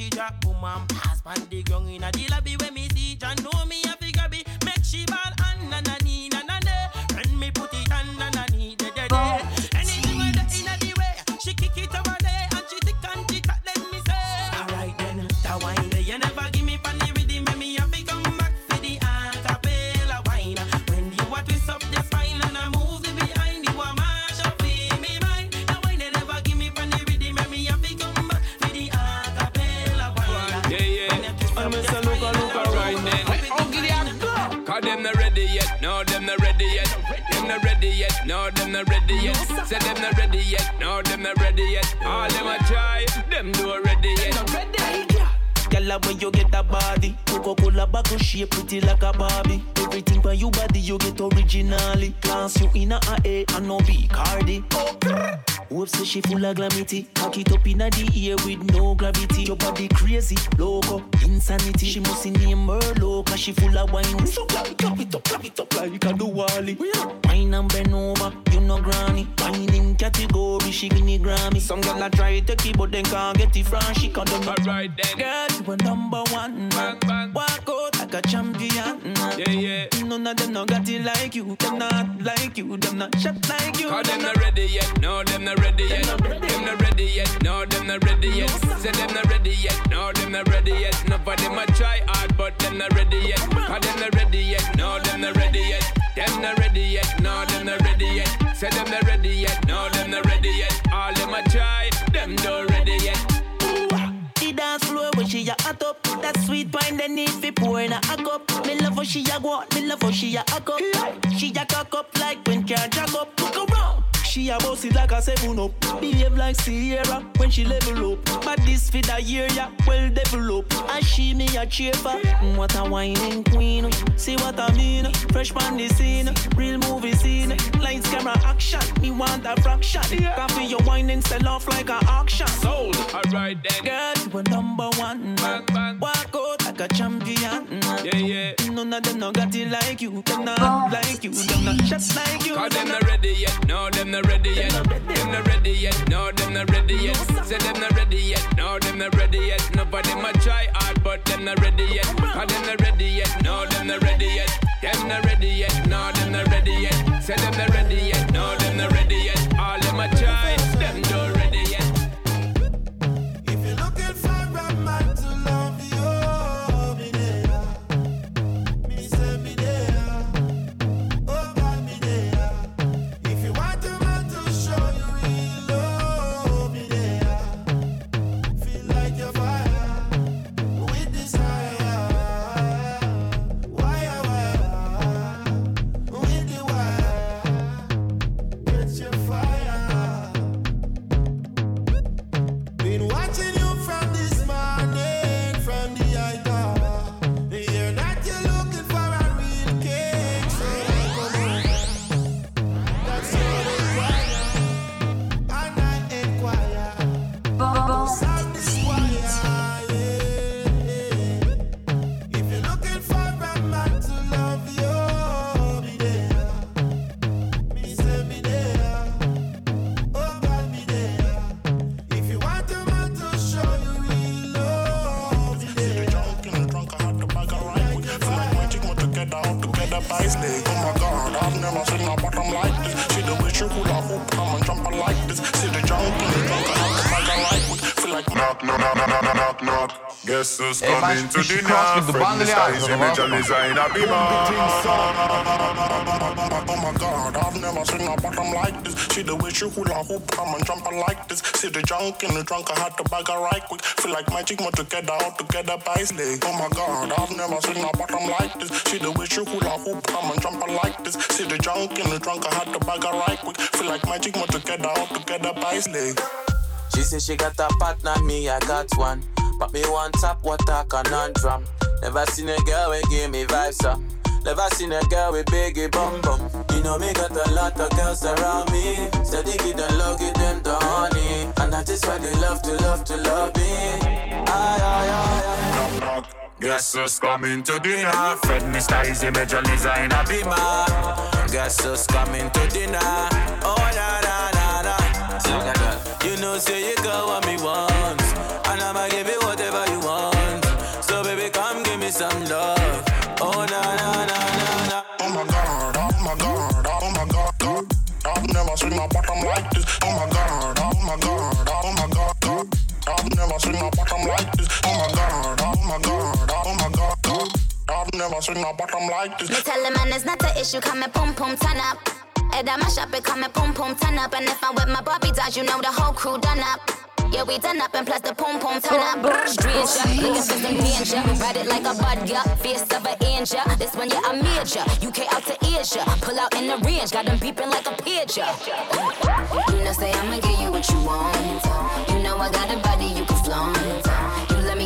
she drop, boom and pass pan the ground in a the lobby when me see John. Know me a figure be. Make she ball Cause them not ready yet, no, them not ready yet. Them not ready yet, no, them not ready yet. Say them not ready yet, no, them not ready yet. All them a try, them do ready yet. Girl, when you get that body, Coca-Cola bottle shape pretty like a Barbie. Everything for you body you get originally. Class you in a A and no B Cardi. Oh, Hope say she full of glamity. Cock it up in the air with no gravity. Your body crazy, loco, insanity. She must name her low, cause she full of wine. So clap it up, it up, clap it up like a do Wally. Wine and bend over, you know granny. Wine in category, she win the Grammy. Some girl a try to keep, but then can't get it from she can't do Alright then. Girl, you a number one. Bang, bang. Walk out like a champion. Yeah, yeah. None of them no got it like you. Them not like you. Them not shot like you. Cause them not ready yet, no, them not ready yet. Them not ready yet, no, them not ready yet. Say them not ready yet, no, them not ready yet. Nobody them a try hard, but them not ready yet. Cause them not ready yet, no, them not ready yet. Them not ready yet, no, them not ready yet. Say them not ready yet, no, them not ready yet. All them a try, them not ready yet. The when she a hot up That sweet wine they need fi pour in a cup Me love how she a go me love how she a hack up. She a cock up like when can't jack up. Look around she a boss it like a seven up. Behave like Sierra when she level up. But this fit a year yeah, well develop And she me a cheer for Mm, What a whining queen See what I mean Fresh pan the scene Real movie scene Lights, camera, action. Me want a fraction. Coffee your wine and sell off like a auction. Sold, alright then. Girl, you a number one Walk out like a champion Yeah, yeah None of them no got it like you Them not like you Them not just like you Cause them not ready yet, no, them not ready yet. Them not ready yet, no, them not ready yet. Say them not ready yet, no, them not ready yet. Nobody them try hard, but them not ready yet. Cause them not ready yet, no, them not ready yet. Them not ready yet, no, them not ready yet. Say them not ready yet, no, them not ready yet. All them a try, knock, knock, knock, knock, knock, knock, knock. Guess who's coming to dinner? crossed with the Fred band, Mr. yeah, Easy, so Major welcome. Liza in a bima. Oh my god, I've never seen a bottom like this. See the way she hula hoop, come and jump like this. See the junk in the trunk, I had to bag her right quick. Feel like magic, more together, all together by leg. Oh my god, I've never seen a bottom like this. See the way she hula hoop, come and jump like this. See the junk in the trunk, I had to bag her right quick. Feel like magic, more together, all together by leg. She say she got a partner, me I got one. But me one top water conundrum. Never seen a girl with give me vibes up. Never seen a girl with biggie bum bum. You know me got a lot of girls around me. Steady give them love, give them the honey. And that is why they love to love to love me. Aye, aye, aye, aye. Guess who's coming to dinner? Fred Mr. Easy, Major Liza in a bima. Guess who's coming to dinner? Oh, na, na, na, na. You know, say you got what me want. And I'ma give you whatever you want. So, baby, come give me some love. Oh, na, na, na, na, na. Oh my god, oh my god, oh my god, god. I've never seen a bottom like this. Oh my god, oh my god, oh my god, god. I've never seen a bottom like this. Oh my god, oh my god, oh my god, god. I've never seen a bottom like this. Me tell the man it's not an issue, come and pum pum turn up. Eh, Head on my shop, it come and pum pum turn up. And if I'm with my Bobby dolls, you know the whole crew done up. Yeah, we done up and plus the pum pum turn up. Stranger, looking for some danger. Ride it like a bud, yeah. Face of an angel. This one, yeah, I'm major. UK out to Asia. Pull out in the range, got them beeping like a pigeon. You know, say I'ma give you what you want. You know I got a body you can flaunt.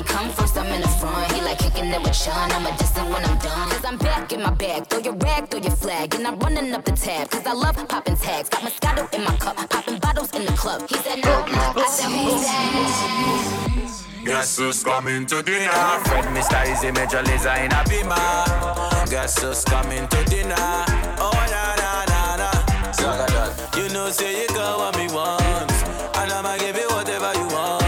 Come first, I'm in the front. He like kicking it with Sean. I'm a distant when I'm done. Cause I'm back in my bag. Throw your rag, throw your flag. And I'm running up the tab. Cause I love popping tags. Got Moscato in my cup. Popping bottles in the club. He said no. I said who's? Guess who's coming to dinner? Fred Mr. Easy Major Liza in a bima. Guess who's coming to dinner? Oh na na na na. Zagadot. You know say you got what me want, and I'ma give you whatever you want.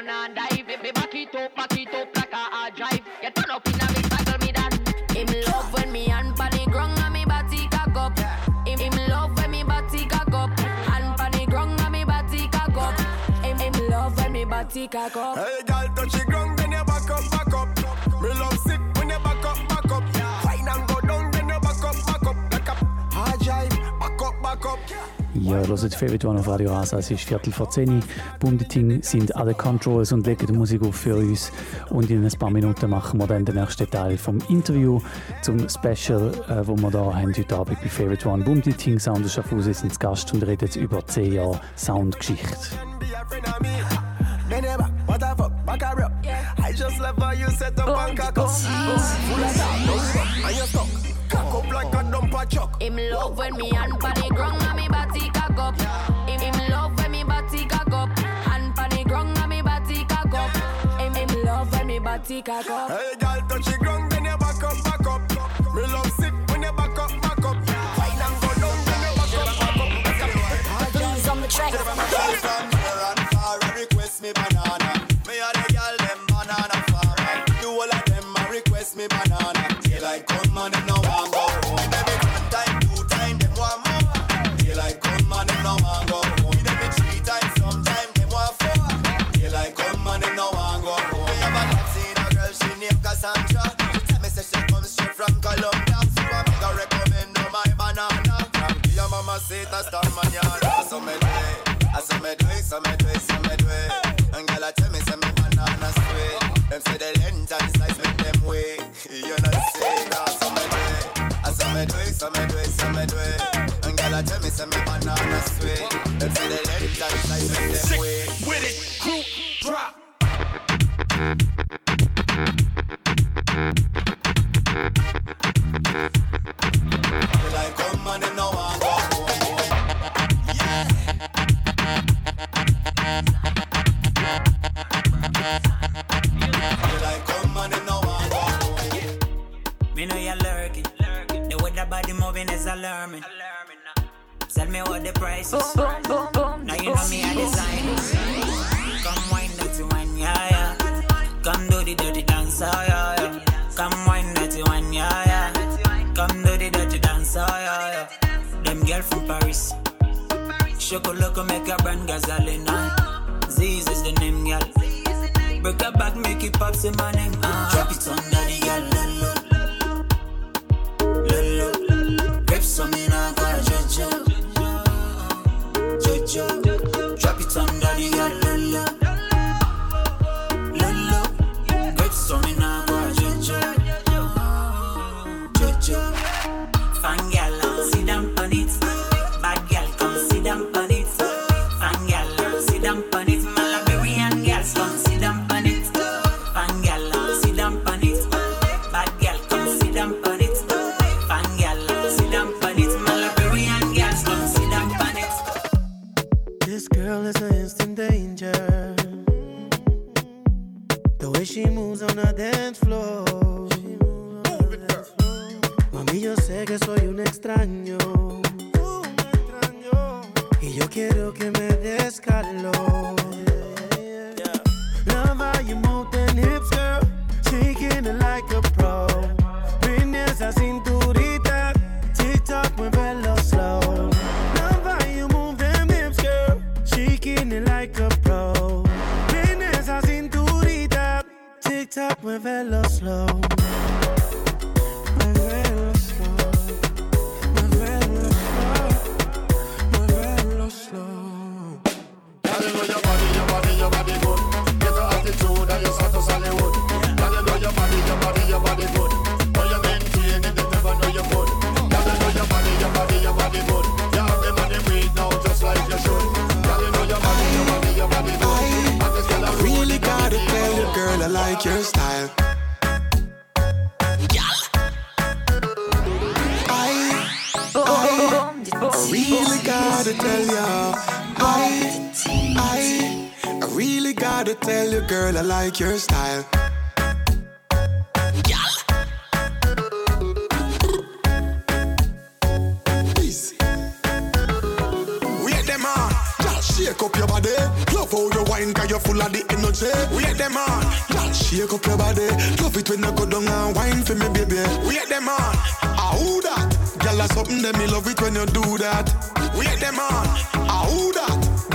Saddle, me that you not dive. Baby, back it up, back it up like a hard drive. You turn up inna the saddle, me that. Him love when me hand pan the ground and me body cock up. Him, him love when me body cock up. Hand pan the ground and me body cock up. Him, him love when me body cock up. Hey, girl, touch the ground, Ja, hört Favorite One auf Radio Rasa. Es ist Viertel vor 10 Uhr. Bundeting sind alle Controls und legen die Musik auf für uns. Und in ein paar Minuten machen wir dann den nächsten Teil vom Interview zum Special, äh, wo wir da haben heute Abend bei Favorite One. Bundeting Sound ist Schaffhausen sind zu Gast und reden über 10 Jahre Soundgeschichte. And cock up. And love when me pan the ground party cock up. Hey, girl, touch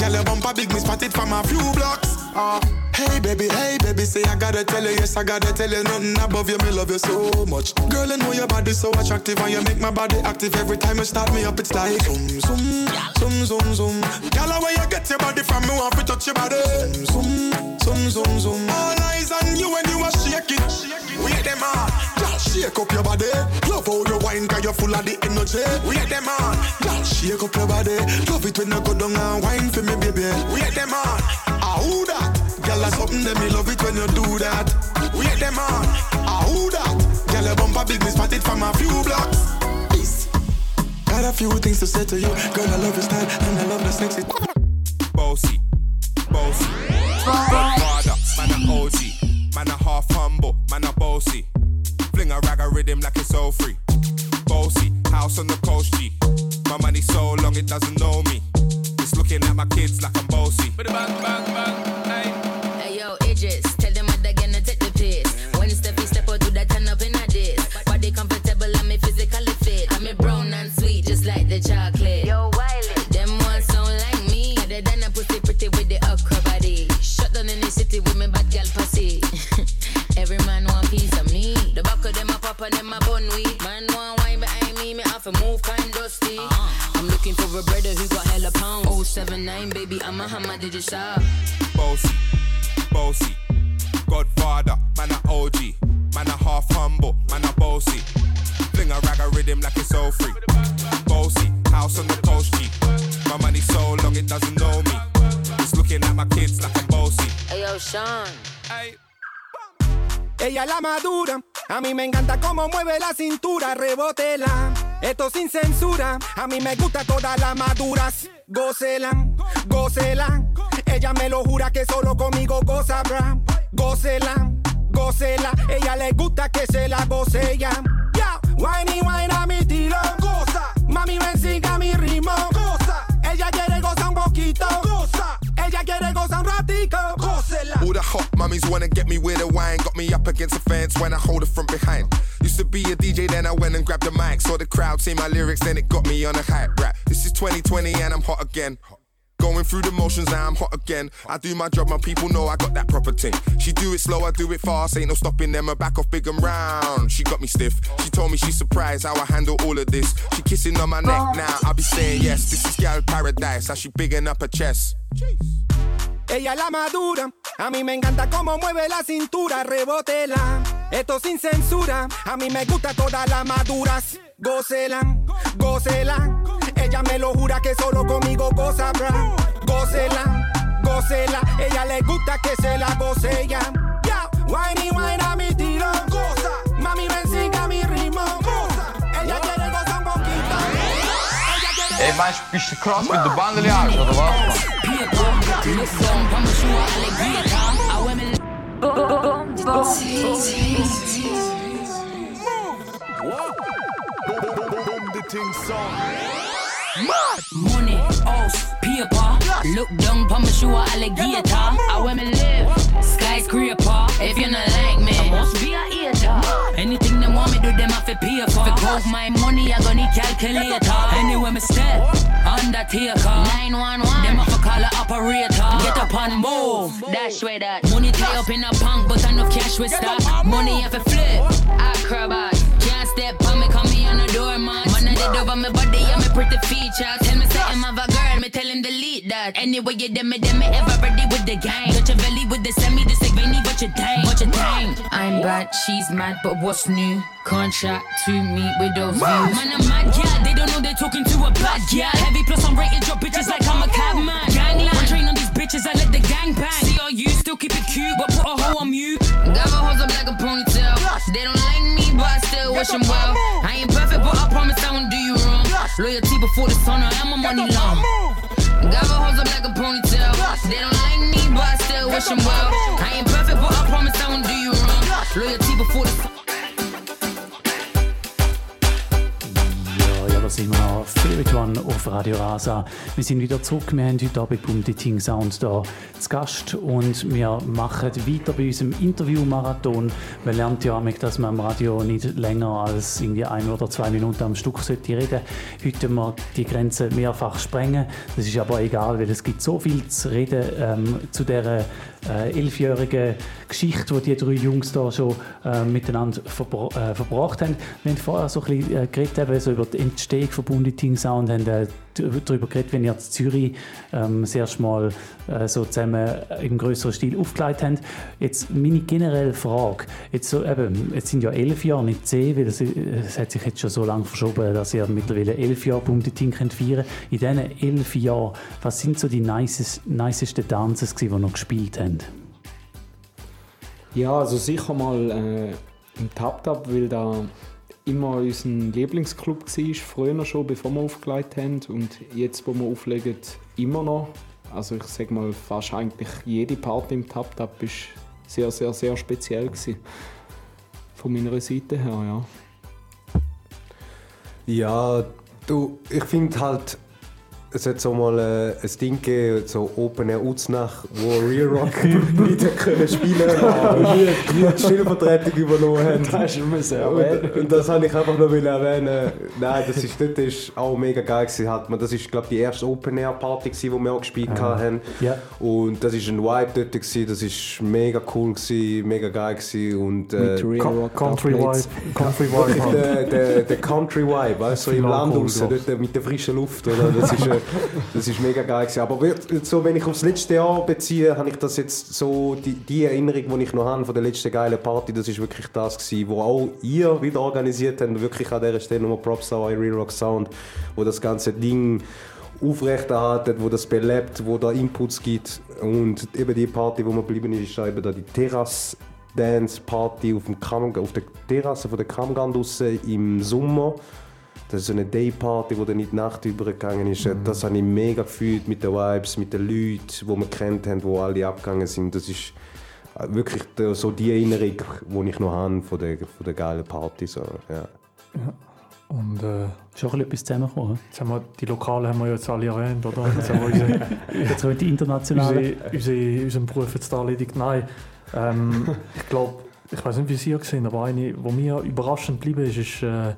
Girl, your bumper big, me spot it from a few blocks. Ah, hey baby, hey baby, say I gotta tell you, yes I gotta tell you, nothing above you, me love you so much. Girl, I know your body so attractive and you make my body active every time you start me up. It's like zoom, zoom, zoom, zoom, zoom. Girl, where you get your body from, me want to touch your body. Zoom, zoom, zoom, zoom. All eyes on you when you are shaking. Wait them on, just shake up your body. Love how you wine, cause you're full of the energy. Wait them on, just shake up your body. Love it when you go down and wine for me, baby. Wait them on, ah who that? Girl, that's something that me love it when you do that. Wait them on, ah who that? Girl, your bumper big, me spot it from a few blocks. Peace. Got a few things to say to you, girl. I love your style and I love the sexy. Bossy, bossy. Godfather, man a OG. Man a half humble, man a bossy. Fling a rag a rhythm like it's all free. Bossy, house on the coast G. My money so long it doesn't know me. It's looking at my kids like I'm bossy. Bang, bang, bang, Hey yo, tell them what they're gonna take the piss. When Steffi step out, do that turn up in a diss. Body comfortable, I'm me physically fit. I'm a brown and sweet, just like the chocolate. Yo, Wiley, them ones sound like me. Other than a pussy pretty with the okra body. Shut down in the city with me bad girl pussy. Every man want piece of me. The back of them a pop and them a bun weed. Man want wine behind me, me have to move kind dusty. Uh-huh. I'm looking for a brother who got hella pound. 079, baby, I'm a hammer, did you shop? bossy, bossy. Godfather, man a OG. Man a half humble, man a bossy. Fling a rag a rhythm like it's all free. Bossy, house on the coast G. My money so long it doesn't know me. It's looking at my kids like I'm bossy. Hey yo, Sean. Hey. Ella es la madura, a mí me encanta cómo mueve la cintura, rebotela. Esto sin censura, a mí me gusta todas las maduras. Gócela, gócela. Ella me lo jura que solo conmigo goza, bra. Gócela, gócela. Ella le gusta que se la goce ya. Ya. Whiny, wine a mi estilo. Goza. Mami, ven, siga mi ritmo. Goza. Ella quiere gozar un poquito. Goza. Ella quiere gozar un ratico. Gócela. All the hot mummies wanna get me with a wine. Got me up against the fence when I hold it from behind. Used to be a DJ, then I went and grabbed the mic. Saw the crowd say my lyrics, then it got me on a hype rap. This is 2020 and I'm hot again. Going through the motions, now I'm hot again. I do my job, my people know I got that proper thing. She do it slow, I do it fast, ain't no stopping them. I back off big and round. She got me stiff. She told me she's surprised how I handle all of this. She kissing on my neck oh. now, I'll be saying yes. This is gal paradise, how she bigging up her chest. Ella es la madura, a mí me encanta cómo mueve la cintura, rebotela. Esto sin censura, a mí me gusta todas las maduras. Gócela, gócela. Ella me lo jura que solo conmigo goza, bra. Gócela, gócela. Ella le gusta que se la goce ya. Ya, whiny, wine a mi tiro. Goza, mami, ven, siga mi ritmo. Goza, ella quiere gozar un poquito. Ella quiere Ey, was? Money, house, paper. Look down on my shoe, alligator. I where me live, skyscraper. If you not like me, I must be a hater. Anything them want me do, them have to pay for. If I my money, I gonna need calculator. Anywhere me step, undertaker. 911, them have to call a operator. Get up and move, dash way that. Money tie up in a punk, but enough cash with stock. Money have to flip, acrobat. Can't step on me, come me on the doormat. Man, I did over my body, pretty features. Tell me something of a girl, me tell him delete that. Anyway, you dem me, dem me ever ready with the gang. Belly with the semi, this like Vinny, what you think? What you think? I'm bad, she's mad, but what's new? Contract to meet with those views. Man, I'm mad, yeah. They don't know they're talking to a bad yeah. Heavy plus I'm rated drop bitches like I'm a cabman. Gangland. Train on these bitches, I let the gang bang. See all you still keep it cute, but put a hoe on mute. Got my hoes up like a ponytail. They don't like me, but I still wish them well. I ain't perfect, but I promise I won't do Loyalty before the sun, I am a money long. Got my hoes up like a ponytail. They don't like me, but I still wish them well. I ain't perfect, but I promise I won't do you wrong. Loyalty before the sun. Da sind wir noch. One auf Radio Rasa. Wir sind wieder zurück. Wir haben heute Abend Boom Ting Sound da zu Gast und wir machen weiter bei unserem Interview-Marathon. Man lernt ja auch, dass man am Radio nicht länger als irgendwie ein oder zwei Minuten am Stück sollte reden. Heute wir die Grenze mehrfach sprengen. Das ist aber egal, weil es gibt so viel zu reden ähm, zu dieser äh, elfjährigen Geschichte, die die drei Jungs da schon äh, miteinander verbra äh, verbracht haben. Wir haben vorher so ein bisschen äh, geredet, eben so über die Entstehung von Bunditing Sound, haben äh, darüber geredet, wenn ihr in Zürich ähm, das erste Mal äh, so zusammen im größeren Stil aufgelegt habt. Jetzt meine generelle Frage, jetzt, so, eben, jetzt sind ja elf Jahre, nicht zehn, weil es, es hat sich jetzt schon so lange verschoben, dass ihr mittlerweile elf Jahre Bunditing könnt feiern. In diesen elf Jahren, was sind so die nicest, nicesten Dances, gewesen, die ihr gespielt habt? Ja, also sicher mal äh, im Tap Tap, weil da immer unser Lieblingsclub war, früher schon, bevor wir aufgelegt haben. Und jetzt, wo wir auflegen, immer noch. Also ich sage mal, fast eigentlich jede Party im Tap Tap war sehr, sehr, sehr speziell. Gewesen. Von meiner Seite her, ja. Ja, du, ich finde halt, es hat so mal äh, ein Ding gegeben, so Open Air Uznach, wo Real Rock hat können spielen aber nie die Stellvertretung übernommen haben. Das hast du erwähnen. Und, und das wollte ich einfach noch erwähnen. Nein, das ist, das ist auch mega geil gewesen. Halt. man. Das ist, glaube die erste Open Air Party, gewesen, die wir auch gespielt Ah. haben. Ja. Und das ist ein Vibe dort gewesen. Das ist mega cool gewesen, mega geil gewesen. Und, äh, Mit Real Co- Rock Country. Vibe. Country Vibe der, der, der Country Vibe, weißt du, so im Land raus, dort mit der frischen Luft. Oder? Das, ist, äh, das ist mega geil gewesen. Aber so, wenn ich aufs letzte Jahr beziehe, habe ich das jetzt so, die, die Erinnerung, die ich noch habe von der letzten geilen Party, das ist wirklich das gewesen, wo auch ihr wieder organisiert habt. Wirklich an dieser Stelle nochmal Props an Real Rock Sound, wo das ganze Ding aufrechterhalten, wo das belebt, wo da Inputs gibt. Und eben die Party, wo man geblieben ist, ist eben da die Terrasse Dance Party auf, dem Kamm, auf der Terrasse von der draussen im Sommer. Das ist so eine Day-Party, die dann in die Nacht übergegangen ist. Das habe ich mega gefühlt mit den Vibes, mit den Leuten, die wir kennt haben, die alle abgegangen sind. Das ist wirklich der- so die Erinnerung, die ich noch habe von der, von der geilen Party. So, ja. Und, äh, Schon ein bisschen etwas zusammengekommen. Jetzt haben wir, die Lokalen haben wir jetzt alle erwähnt, oder? Jetzt haben wir unsere, Jetzt kommen die internationalen. Unsere, unsere, unseren Beruf jetzt da erledigt. Nein, ähm, ich glaube, ich weiß nicht, wie Sie gesehen aber eine, die mir überraschend geblieben ist, ist äh,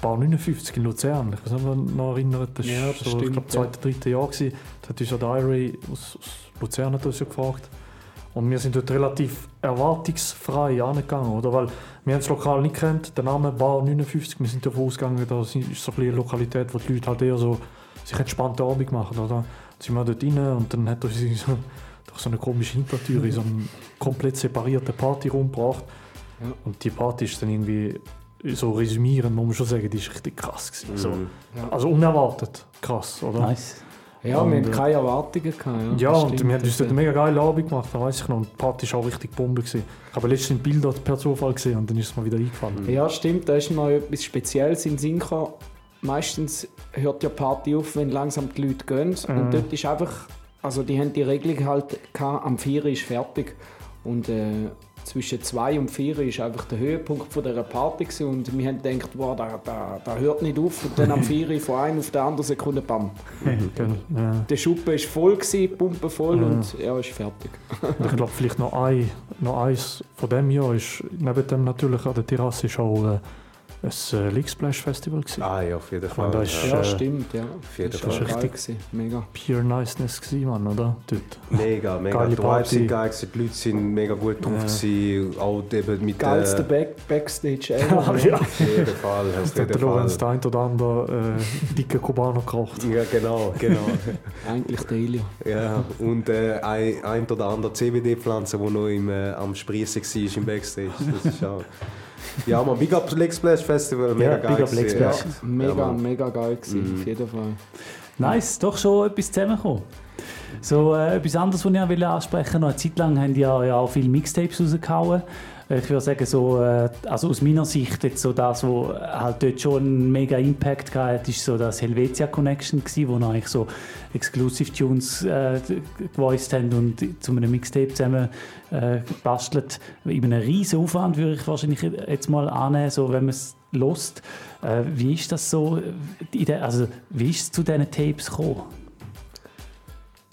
Bar 59 in Luzern. Ich weiß nicht, ob noch erinnert, das Ja, war das so, ich glaube, zweite, dritte Jahr. Gewesen. Da hat uns ja Diary aus, aus Luzern hat uns ja gefragt. Und wir sind dort relativ erwartungsfrei angegangen, oder? Weil wir haben das Lokal nicht kennt, der Name Bar 59, wir sind davon ausgegangen, das ist so ein eine Lokalität, wo die Leute halt eher so sich entspannte Abend machen, oder? Dann sind wir dort rein und dann hat uns so, durch so eine komische Hintertür in so einen komplett separierten Partyraum gebracht. Ja. Und die Party ist dann irgendwie so resümieren, muss man schon sagen, die ist richtig krass gewesen. So, Mhm. Ja. Also unerwartet krass, oder? Nice. Ja, Und, wir äh, hatten keine Erwartungen. Gehabt, ja, das und stimmt, wir haben uns das, dort äh, eine mega geile Abend gemacht, da weiß ich noch. Und die Party war auch richtig Bombe. Gewesen. Ich habe letztens Bilder per Zufall gesehen und dann ist es mir wieder eingefallen. Ja, stimmt, da ist noch etwas Spezielles in den Sinn gekommen. Meistens hört ja die Party auf, wenn langsam die Leute gehen. Mhm. Und dort ist einfach, also die haben die Regelung halt gehabt, am 4 Uhr ist fertig. Und äh, zwischen 2 und 4 Uhr ist einfach der Höhepunkt von dieser Party gewesen. und wir haben gedacht, wow, da, da, da hört nicht auf. Und dann am 4 Uhr von einer auf der anderen Sekunde, bam. Gell, ja. Der Schuppen ist voll, gewesen, Pumpe voll Ja. und er ist fertig. Ich glaube, vielleicht noch, ein, noch eins von dem Jahr ist, neben dem natürlich an der Terrasse ist auch äh, ein äh, League Splash Festival. Gewesen. Ah ja, auf jeden Ich meine, Fall. da ist, Ja, äh, stimmt, ja. Auf jeden Das Das war Fall. richtig gewesen, mega. pure Niceness gewesen, Mann, oder? Dort. Mega, mega. Geile die Vibes sind geil, gewesen, die Leute sind mega gut drauf. Ja. Auch eben mit Geilste äh, Back Backstage Ja, ever. ja. Auf jeden Fall, auf jeden Lorenz Fall. der ein oder andere äh, dicke Kubaner gekauft. Ja, genau, genau. Eigentlich der Ilya. ja, und äh, ein, ein oder andere CBD-Pflanze, die noch im, äh, am Sprießen war im Backstage. Das ist auch... Ja, man, Big Up Leg Splash Festival, mega Ja, geil. Big Up Leg gewesen, Splash. Ja. Mega, mega geil gewesen, Mhm. auf jeden Fall. Nice, doch schon etwas zusammengekommen. So, äh, etwas anderes, was ich auch ansprechen wollte. Noch eine Zeit lang haben die ja, ja auch viele Mixtapes rausgehauen. Ich würde sagen, so, äh, also aus meiner Sicht, jetzt so das, was halt dort schon einen mega Impact hatte, ist so das Helvetia Connection, gewesen, wo eigentlich so Exclusive Tunes äh, gevoiced haben und zu einem Mixtape zusammen äh, gebastelt. In einem riesen Aufwand würde ich wahrscheinlich jetzt mal annehmen, so, wenn man es lost. Äh, wie ist das so? der- Also, wie ist es zu diesen Tapes gekommen?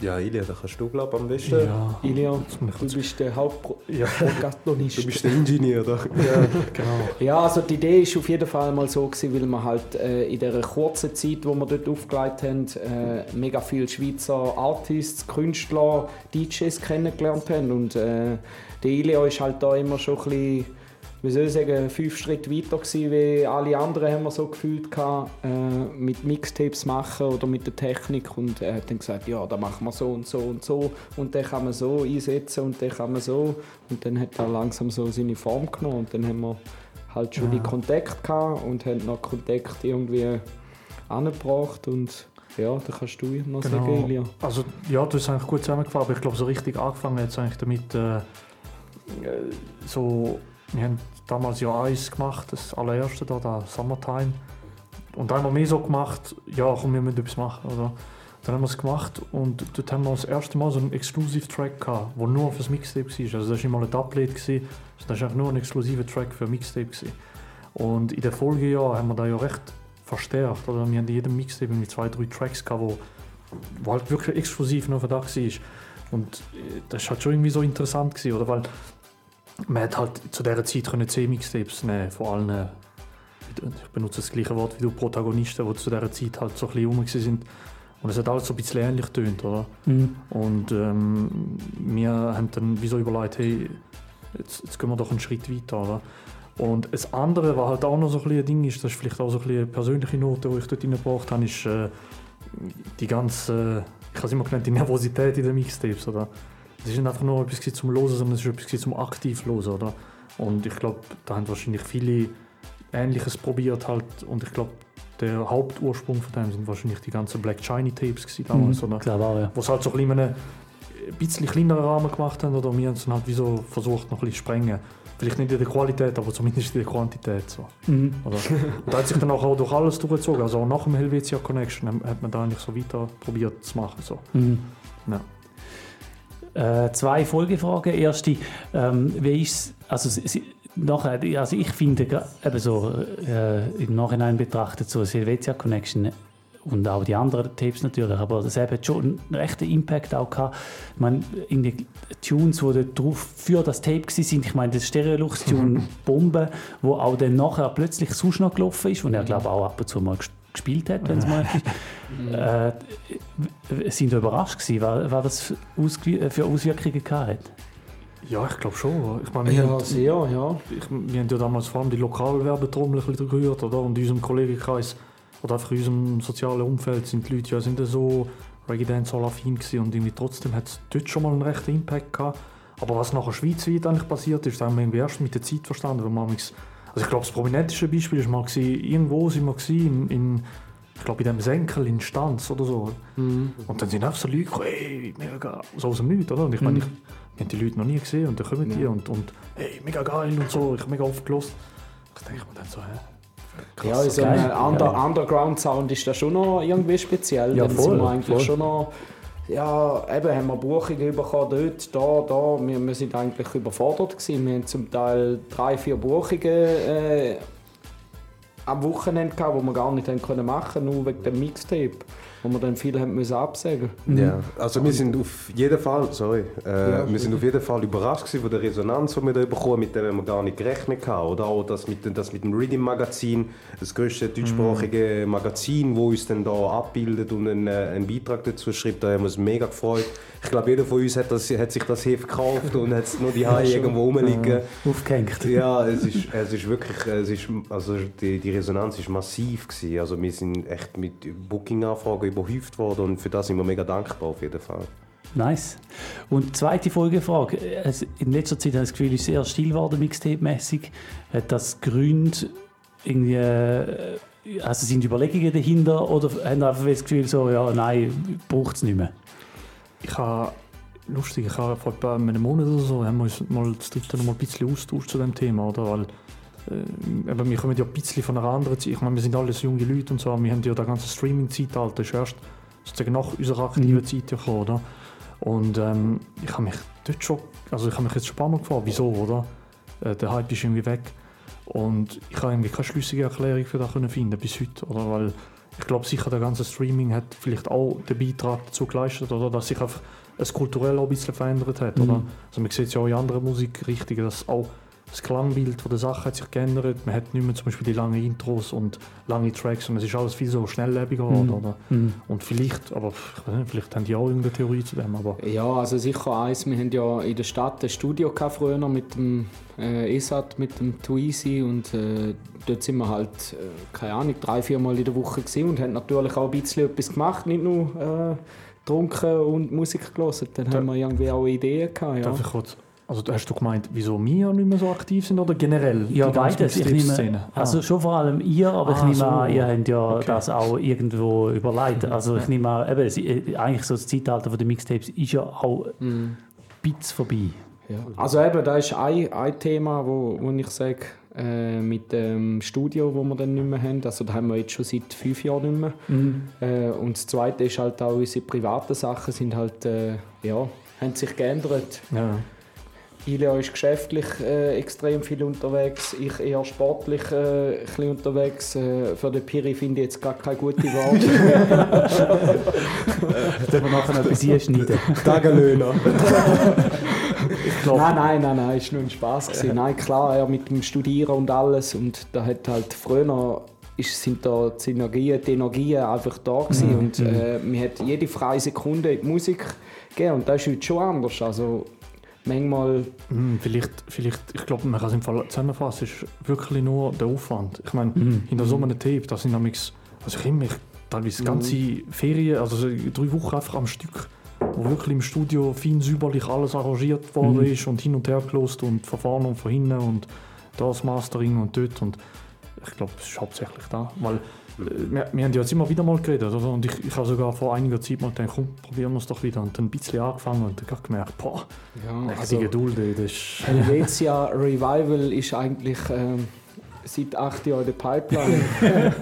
Ja, Ilya, da kannst du, glaube am besten. Ja, Ilya, du bist der ja. Hauptprotagonist. Du bist der Ingenieur, da. ja, genau. Ja, also die Idee ist auf jeden Fall mal so gewesen, weil wir halt äh, in der kurzen Zeit, wo wir dort aufgelegt haben, äh, mega viele Schweizer Artists, Künstler, DJs kennengelernt haben und äh, der Ilya ist halt da immer schon ein bisschen, wie soll ich sagen, fünf Schritte weiter gewesen, wie alle anderen haben wir so gefühlt gehabt, äh, mit Mixtapes machen oder mit der Technik und er hat dann gesagt, ja, da machen wir so und so und so und den kann man so einsetzen und den kann man so und dann hat er langsam so seine Form genommen und dann haben wir halt schon die Kontakt gehabt und haben noch Kontakt irgendwie angebracht und ja, da kannst du noch sagen, Genau. Elia. Also ja, du hast eigentlich gut zusammengefasst, aber ich glaube, so richtig angefangen hat es eigentlich damit, äh, äh, so, wir haben damals ja eins gemacht, das allererste da, da Summertime. Und einmal mehr so gemacht, ja, komm, wir müssen etwas machen, oder? Dann haben wir es gemacht und dort haben wir das erste Mal so einen Exclusive-Track gehabt, der nur für das Mixtape war. Also das war nicht mal ein Doublet, das war einfach nur ein exklusiver Track für Mixtape. Gewesen. Und in den Folgejahren haben wir da ja recht verstärkt. Oder? Wir haben in jedem Mixtape irgendwie zwei, drei Tracks gehabt, wo, wo halt wirklich exklusiv nur für das war. Und äh, das war halt schon irgendwie so interessant, gewesen, oder? Weil man hat halt zu dieser Zeit können zehn Mixtapes nehmen, vor allem, äh, ich benutze das gleiche Wort wie du, Protagonisten, die zu dieser Zeit halt so ein bisschen rum sind. Und es hat alles so ein bisschen ähnlich getönt, oder? Mhm. Und ähm, wir haben dann wie so überlegt, hey, jetzt, jetzt gehen wir doch einen Schritt weiter, oder? Und das andere, was halt auch noch so ein, ein Ding ist, das ist vielleicht auch so ein eine persönliche Note, die ich dort reingebracht habe, ist äh, die ganze, ich habe es immer genannt, die Nervosität in den Mixtapes, oder? Es ist nicht einfach nur etwas zum Hören, sondern es ist etwas zum aktiv Hören, oder? Und ich glaube, da haben wahrscheinlich viele Ähnliches probiert halt und ich glaube, der Hauptursprung von dem sind wahrscheinlich die ganzen Black Shiny Tapes gewesen damals, Mhm, oder? glaube auch, ja. Wo es halt so ein bisschen bisschen kleineren Rahmen gemacht haben, oder wir haben es dann halt wie so versucht, noch ein bisschen zu sprengen. Vielleicht nicht in der Qualität, aber zumindest in der Quantität. So. Mhm. Oder? Und da hat sich dann auch durch alles durchgezogen. Also auch nach dem Helvetia Connection hat- hat man da eigentlich so weiter probiert zu machen. So. Mhm. Ja. Äh, zwei Folgefragen. Erste, ähm, wie ist also, Sie- Sie- nachher, also ich finde eben so äh, im Nachhinein betrachtet so Silvetia Connection und auch die anderen Tapes natürlich, aber das hat schon einen rechten Impact auch gehabt. Ich meine, irgendwie Tunes, die da drauf für das Tape waren, sind, ich meine, das Stereolux-Tune «Bombe», wo auch dann nachher plötzlich sonst noch gelaufen ist und er, glaube auch ab und zu mal gespielt hat, wenn es mal. Äh, sind da überrascht gewesen, was, was das für Ausge- für Auswirkungen gehabt hat? Ja, ich glaube schon. Ich meine, wir Ja, haben, sehr, ja. Ich, wir haben ja damals vor allem die Lokalwerbetrommel ein bisschen gehört, oder? Und in unserem Kollegenkreis oder einfach in unserem sozialen Umfeld sind die Leute ja sind ja so Reggae Dancehall affin gewesen und irgendwie trotzdem hat es dort schon mal einen rechten Impact gehabt. Aber was nachher schweizweit eigentlich passiert ist, haben wir irgendwie erst mit der Zeit verstanden, weil man manchmal- also ich glaube, das prominenteste Beispiel ist mal irgendwo sind wir in, in ich glaube in dem Senkel in Stanz oder so. Und dann sind einfach so Leute gekommen, hey, mega geil, so aus dem Nichts, oder? Und ich meine, Mhm. ich, wir haben die Leute noch nie gesehen und dann kommen die Ja. und, und hey, mega geil und so, ich habe mega oft gelost. Ich denke mir dann so, hä? Ja, in so einem Under Underground-Sound ist das schon noch irgendwie speziell. Ja, voll, voll. schon noch. Ja, eben haben wir Buchungen bekommen, dort, da, da. Wir, wir sind eigentlich überfordert gewesen. Wir haben zum Teil drei, vier Buchungen äh, am Wochenende gehabt, die wir gar nicht machen nur wegen dem Mixtape, wo wir dann viel haben müssen absagen. Ja, also wir sind auf jeden Fall, sorry, äh, Ja, wir sind auf jeden Fall überrascht gewesen von der Resonanz, die wir da bekommen, mit der wir gar nicht gerechnet haben. Oder auch das mit, dem- das mit dem Reading Magazin, das grösste deutschsprachige Magazin, wo uns dann da abbildet und einen, äh, einen Beitrag dazu schreibt, da haben wir uns mega gefreut. Ich glaube, jeder von uns hat, das, hat sich das Heft gekauft und hat es noch die Haie irgendwo rumliegen. Ja, aufgehängt. Ja, es ist, es ist wirklich, es ist, also die, die Resonanz ist massiv gewesen. Also wir sind echt mit Booking-Anfragen überhäuft worden und für das sind wir mega dankbar auf jeden Fall. Nice. Und zweite Folgefrage. In letzter Zeit habe ich das Gefühl, es ist sehr still geworden, Mixtape-mäßig. Hat das Gründe irgendwie. äh, Also sind Überlegungen dahinter oder haben einfach das Gefühl, so, ja, nein, braucht es nicht mehr? Ich habe, lustig, ich habe vor etwa einem Monat oder so, haben wir uns mal das dritte noch mal ein bisschen austauscht zu dem Thema, oder? Weil, äh, eben, wir kommen ja ein bisschen von einer anderen Zeit. Ich meine, wir sind alles junge Leute und so, wir haben ja das ganze Streaming-Zeitalter ist erst sozusagen nach unserer aktiven Zeit ja gekommen, oder? Und ähm, ich habe mich dort schon, also ich habe mich jetzt Mal gefragt, wieso, oder? Äh, der Hype ist irgendwie weg. Und ich habe irgendwie keine schlüssige Erklärung für das können finden bis heute, oder? Weil ich glaube sicher, der ganze Streaming hat vielleicht auch den Beitrag dazu geleistet, oder? Dass sich einfach es kulturell auch ein bisschen verändert hat, oder? Mhm. Also man sieht es ja auch in anderen Musikrichtungen, dass auch das Klangbild von der Sache hat sich geändert. Man hat nicht mehr zum Beispiel die langen Intros und lange Tracks und es ist alles viel so schnelllebiger geworden, Mhm. oder? Mhm. Und vielleicht, aber nicht, vielleicht haben die auch irgendeine Theorie zu dem, aber Ja, also sicher eins. Wir haben ja in der Stadt ein Studio gehabt früher mit dem äh, ESAT, mit dem Tweezy und äh, dort sind wir halt, äh, keine Ahnung, drei, vier Mal in der Woche gewesen und haben natürlich auch ein bisschen etwas gemacht, nicht nur äh, getrunken und Musik gelesen. Dann haben wir irgendwie auch Ideen gehabt, ja. Darf ich kurz? Also hast du gemeint, wieso wir nicht mehr so aktiv sind oder generell? Ja, die beides. Ich nehme, Mixtape-Szene? also Ah. schon vor allem ihr, aber ich Ah, nehme so. an, ihr habt ja Okay. das auch irgendwo überlegt. Also ich nehme an, eben, äh, eigentlich so das Zeitalter von den Mixtapes ist ja auch Mhm. bits vorbei. Ja. Also eben, da ist ein, ein Thema, wo, wo ich sage, äh, mit dem Studio, wo wir dann nicht mehr haben. Also da haben wir jetzt schon seit fünf Jahren nicht mehr. Mhm. Äh, und das Zweite ist halt auch unsere privaten Sachen sind halt, äh, ja, haben sich geändert. Ja. Ilja ist geschäftlich äh, extrem viel unterwegs, ich eher sportlich äh, ein bisschen unterwegs. Äh, für den Piri finde ich jetzt gar keine gute Wahl. Können wir nachher noch etwas einschneiden? Tagelöhner. Nein, nein, nein, nein, ist nur ein Spaß gewesen. Nein, klar, ja, mit dem Studieren und alles und da hat halt früher ist, sind da die Synergien, die Energien einfach da gewesen Mhm. und äh, man hat jede freie Sekunde in die Musik gegeben und das ist heute schon anders. Also manchmal Hm, vielleicht, vielleicht, ich glaube, man kann es im Fall zusammenfassen, ist wirklich nur der Aufwand. Ich meine, Mhm. hinter so einem Tape, da sind nämlich, also ich immer, teilweise Mhm. ganze Ferien, also so drei Wochen einfach am Stück, wo wirklich im Studio fein säuberlich alles arrangiert worden Mhm. ist und hin und her gelost und von vorne und von hinten und das Mastering und dort und ich glaube, es ist hauptsächlich da, weil wir, wir haben ja jetzt immer wieder mal geredet, oder? Und ich, ich habe sogar vor einiger Zeit mal gedacht, komm, probieren wir es doch wieder. Und dann ein bisschen angefangen und dann gerade gemerkt, boah, Ja, also- die Geduld, ey, das ist... Helvetia Revival ist eigentlich ähm, seit acht Jahren in der Pipeline.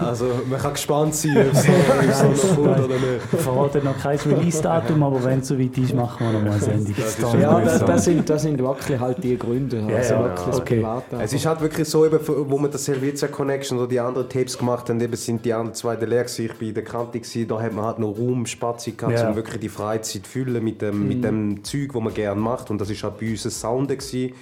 Also man kann gespannt sein, ob es noch kommt oder nicht. Wir verraten noch kein Release-Datum, aber wenn es soweit ist, machen wir noch mal eine Sendung. Das ist Ja, das, so. das, sind, das sind wirklich halt die Gründe. Also Ja, wirklich okay. Es ist halt wirklich so, eben, wo wir das Helvetia Connection oder die anderen Tapes gemacht haben, eben sind die anderen zwei leer gewesen. Ich bin in der Kante gewesen, da hat man halt noch Raum, Spazi gehabt, Ja. um wirklich die Freizeit zu füllen mit dem, Mhm. mit dem Zeug, das man gerne macht. Und das ist halt bei uns ein Sound gewesen.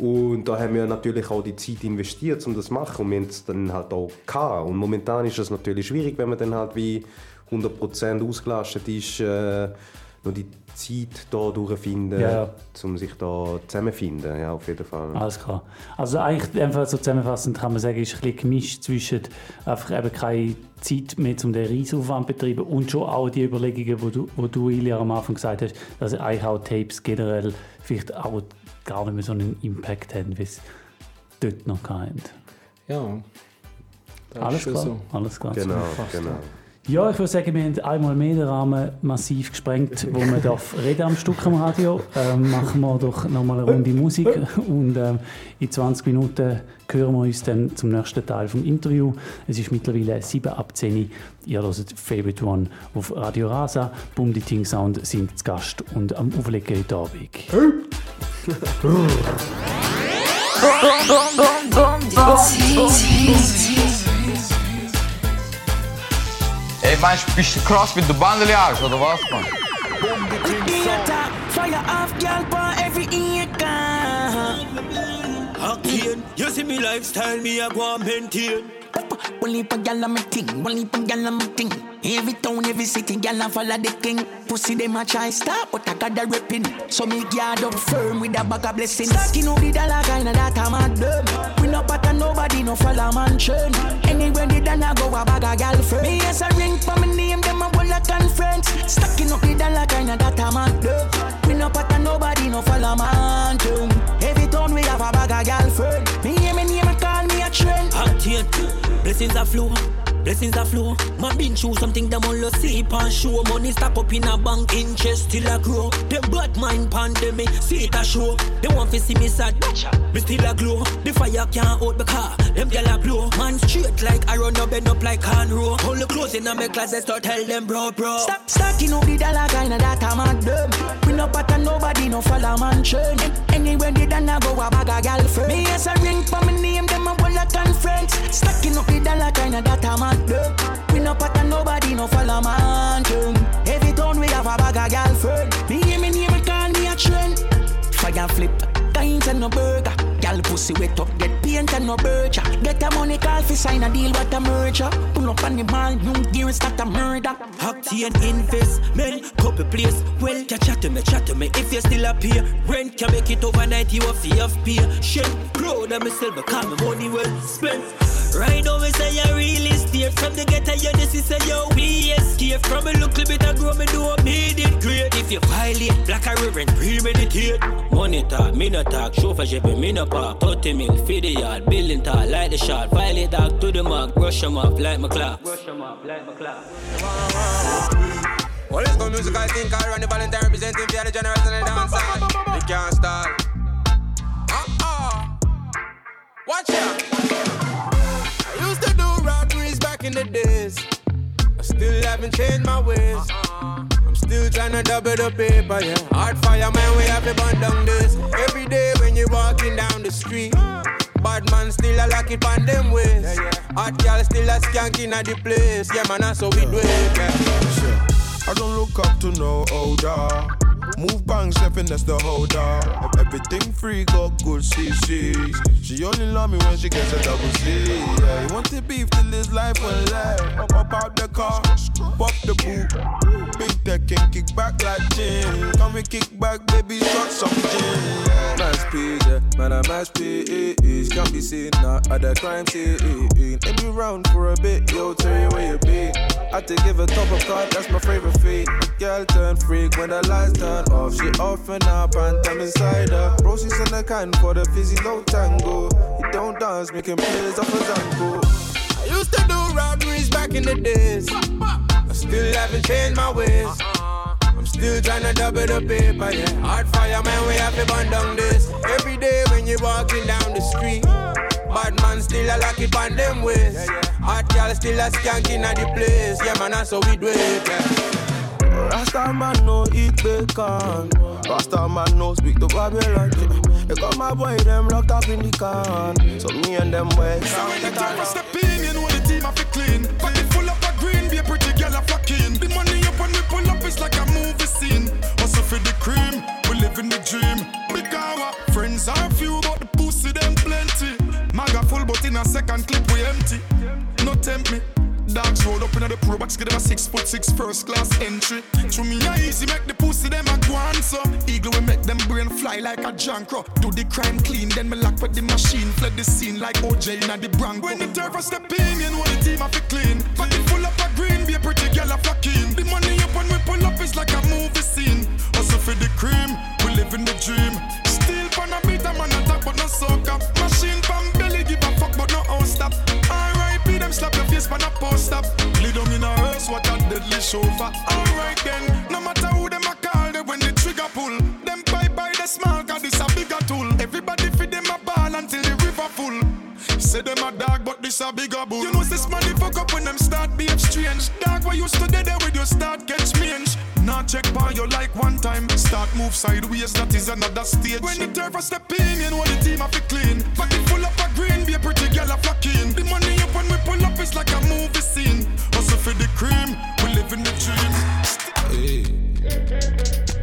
Und da haben wir natürlich auch die Zeit investiert, um das zu machen. Und wir haben es dann halt auch gehabt. Und momentan ist es natürlich schwierig, wenn man dann halt wie 100% ausgelastet ist, äh, noch die Zeit da durchfinden, Ja, ja. um sich da zusammenfinden. Ja, auf jeden Fall. Alles klar. Also eigentlich einfach so zusammenfassend kann man sagen, ist ein bisschen gemischt zwischen einfach eben keine Zeit mehr um den Riesenaufwand zu betreiben und schon auch die Überlegungen, wo du, wo du Ilja am Anfang gesagt hast, dass eigentlich auch Tapes generell vielleicht auch gar nicht mehr so einen Impact haben, wie es dort noch hatten. Ja. Alles klar, so. alles klar. Genau, genau. Ja, ich würde sagen, wir haben einmal mehr den Rahmen massiv gesprengt, wo man darf reden am Stück am Radio. Ähm, machen wir doch nochmal eine Runde Musik und ähm, in 20 Minuten hören wir uns dann zum nächsten Teil vom Interview. Es ist mittlerweile 7 ab 10 Ihr hört Favorite One auf Radio Rasa. Bum die Ting Sound sind zu Gast und am Auflegen heute Abend. Ey, bist du krass mit der Bandeliage, oder was? Theater, fire off, girl, for every acre. Octane, you see me lifestyle, me a go maintain. One leap of gal on me ting, one leap of gal on me ting. Every town, every city, gal a follow the king. Pussy them a try stop, but I got the ripping. So me guard up firm with a bag of blessings. Stacking up the dollar kinda that I'm at them. We no pattern nobody no follow man trend. Anywhere the dollar go a bag of gal firm. Me yes a ring for me name them a whole a conference. Stacking up the dollar kinda that I'm at them. We no pattern nobody no follow man trend. Every town we have a bag of gal firm. Me trend. Blessings are flow. Blessings are flow. Man been through something them all see and show. Money stack up in a bank, interest still a grow. Them bad mind pandemic, see it a show. They want to see me sad, me still a glow. The fire can't out the car, them gyal a blow. Man straight like I run up, bend up like can row. Hold the clothes in my closet, start tell them bro, bro. Stop stacking up the dollar kinda that I'm at them. We no pattern nobody no follow man trend. Anywhere the dollar go a bag a gal friend. Me yes a ring for me name them a whole a conference. Stacking up the dollar that I'm at them. We no pattern nobody no follow man. Every town we have a bag a gal friend. Me hear me name me call me a trend. Fire flip, kinds and no burger. Gal pussy wet up, get paint and no bircher. Get a money call fi sign a deal what a merger. Pull up on the mall, new gear not a murder. Octane investment, couple place. Well, ya chat to me, chat to me. If you still up here, rent can make it overnight. You a fee of pay. Shit, proud of myself, because my money well spent. Right now, me say I really steer from the ghetto. Yeah, this is a yo. We escape from a look little bit of grow. Me know I made it great. If you violate, black a premeditate. Money talk, me no talk. Chauffeur me no park. 30 mil, feed the yard, building talk, like the shot. Violate dog to the mark, brush 'em up like my clock. Brush 'em up like my clock. Well, let's go music, I think I run the Valentine representing for the generation and dance hall. We can't stall. Uh-uh. Watch out. I used to do robberies back in the days. I still haven't changed my ways. Uh-uh. I'm still trying to double the paper, yeah. Hard fire, man, we have to burn down this. Every day when you're walking down the street. Bad man still a lock it on them ways. Hot girl still a skanking at the place. Yeah, man, that's how we do it. Yeah. I don't look up to no older. Move bang, stepping, that's the holder. Everything free, got good CCs. She only love me when she gets a double C. Yeah, you want to beef till this life will last. Up, up out the car, pop the boot. Big deck can kick back like gin. Come we kick back, baby, shot some gin. Mass P's, yeah, man, I'm mass P's. Can't be seen, not other crime scene. Be round for a bit, yo, tell you where you be. I to give a top of card, that's my favorite feat. Girl turn freak when the lights turn off. She off and up and time inside her. Bro, she's in the can for the fizzy low tango. He don't dance, making plays off a zango. I used to do robberies back in the days. I still haven't changed my ways. I'm still trying to double the paper, yeah. Hard fire, man, we have to burn down this. Every day when you're walking down the street. Bad man still a lock it on them ways. Hot girl still a skank in the place. Yeah, man, that's how we do it. Yeah. Rasta man no eat bacon. Rasta man no speak to Babylon. They got my boy them locked up in the can. So me and them wait. So when the time step in, you know the team have to clean. Pocket full up of green, be a pretty girl a flocking. The money up when we pull up, it's like a movie scene. Hustle for the cream, we live in the dream. Big our friends are few, but the pussy them plenty. Maga full, but in a second clip we empty. No tempt me. Dogs roll up in the pro box, give them a six foot six first class entry. To me, I easy make the pussy them a go so eagle will make them brain fly like a jankro. Do the crime clean, then me lock with the machine, fled the scene like OJ in the Bronco. When the turf a step in, you know the team have to clean. Pocket full up of green, be a pretty girl a flocking. The money up when we pull up is like a movie scene. Hustle for the cream, we live in the dream. Still pan a beat, a man a talk but no soca. Machine pan belly, give a fuck but no stop. Them slap your face pan a post up. Lay down in a hearse, what a deadly chauffeur. Alright then, no matter who them a call, they when the trigger pull. Them bye bye the small, cause this a bigger tool. Everybody feed them a ball until the river full. Say them a dog, but this a bigger bull. You know this money fuck up when them start behave strange. Dog, why you stood there with your start catch mange. Not check by you like one time. Start move sideways, that is another stage. When the turf a step in, you know the team have to clean. Pocket full up of green, be a pretty girl a flocking. The money cream, we live in the dream. Hey.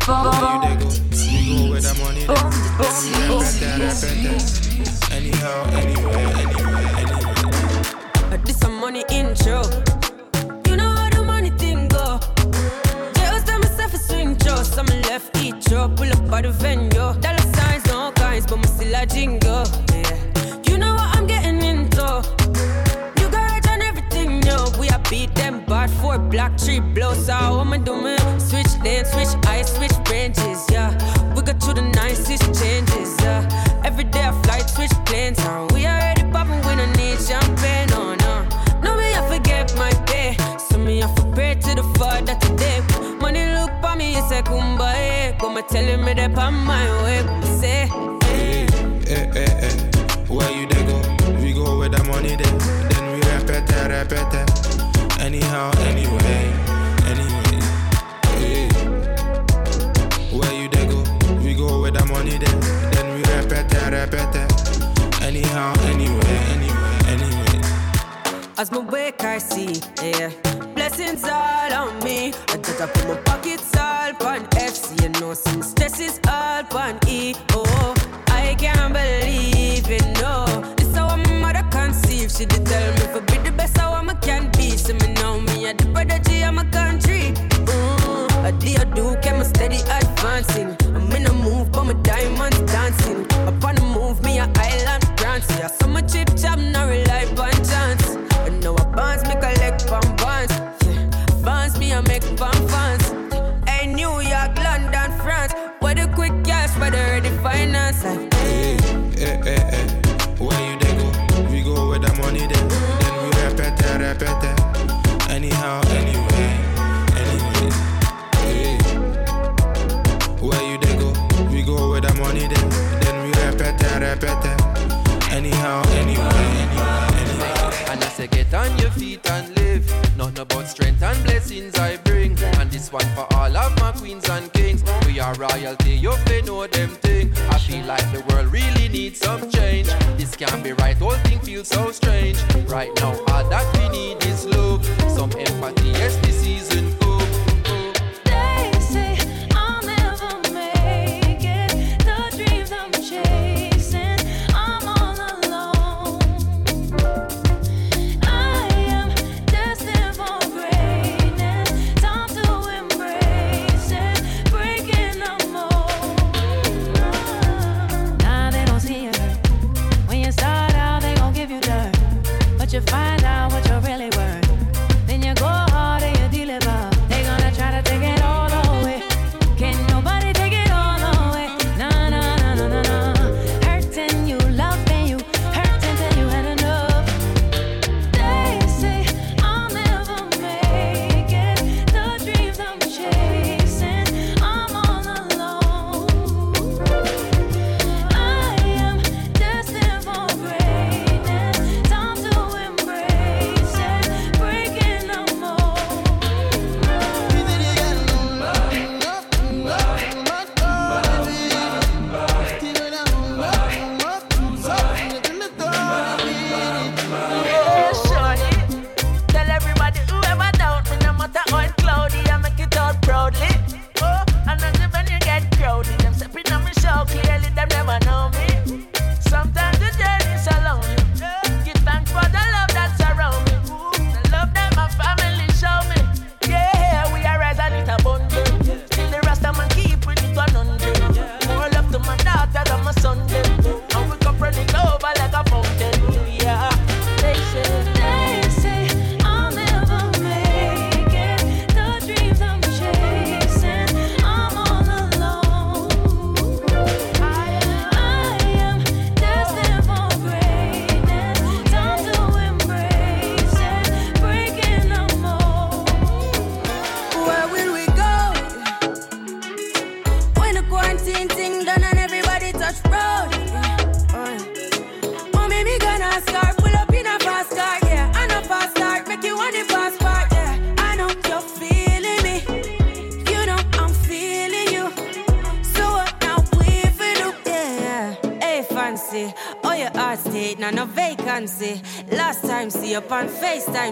Where you they go? We go where the money there. Then we repete, repete. Anyhow, anywhere, anywhere, anywhere. This a money intro. You know how the money thing go. Just tell myself a swing show. Some left each up, pull up by the venue. Dollar signs, no kinds, but me still a jingle. Black tree blow. So how am I doing? Switch lanes, switch eyes, switch ranges. Yeah. We got through the nicest changes. Yeah. Every day I fly, switch planes. And we already popping when I need champagne. Oh no. No, me I forget my day. So me I for pray to the Father today. Money look for me, it's a kumbaya. Come telling me that on my way. As my wake, I see, yeah. Blessings all on me. I just I put my pockets all on FC. You know, some stress is all on E. Oh, I can't believe it, no. This how my mother conceived. She did tell me for be the best how I can be. So me know me, I the prodigy of my country. Mm, I do, I do, my steady advancing. Feet and live. Nothing about strength and blessings I bring. And this one for all of my queens and kings. We are royalty, you fi know them thing. I feel like the world really needs some change. This can't be right, whole thing feels so strange. Right now, all that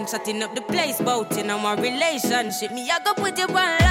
Chatting up the place, bout on my relationship. Me, I go put you on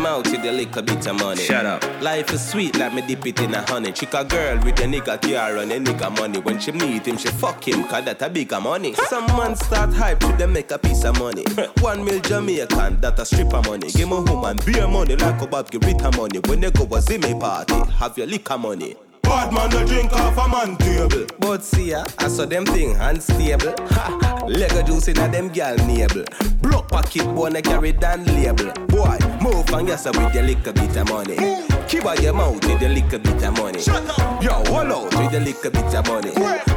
mouth with the little bit of money. Shut up. Life is sweet, like me dip it in a honey. Chick a girl with a nigga car and a nigga money. When she meet him, she fuck him, cause that a bigger money. Some man start hype to them make a piece of money. One mil Jamaican, that a stripper money. Give me woman beer money like a Bob give Rita money. When they go a Zimmy party, have your liquor money. Bad man no drink off a man table. But see ya, I saw them thing unstable. Ha, Lego juice in a them gal navel. Block bone I carry down label. Boy, move and yes with your little bit of money. Keep out your mouth with your little bit of money. Shut up. Yo, hold out with your little bit of money.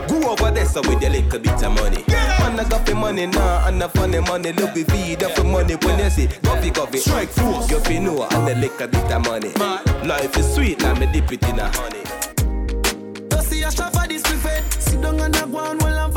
Go over there so with your little bit of money. Man, I got the money now, and the funny money. Look we feed up the money when you see coffee, coffee. Strike force, you feel know, and the little bit of money. Life is sweet, let me dip it in a honey. Don't see a shop for this buffet. Sit down and a go on while I'm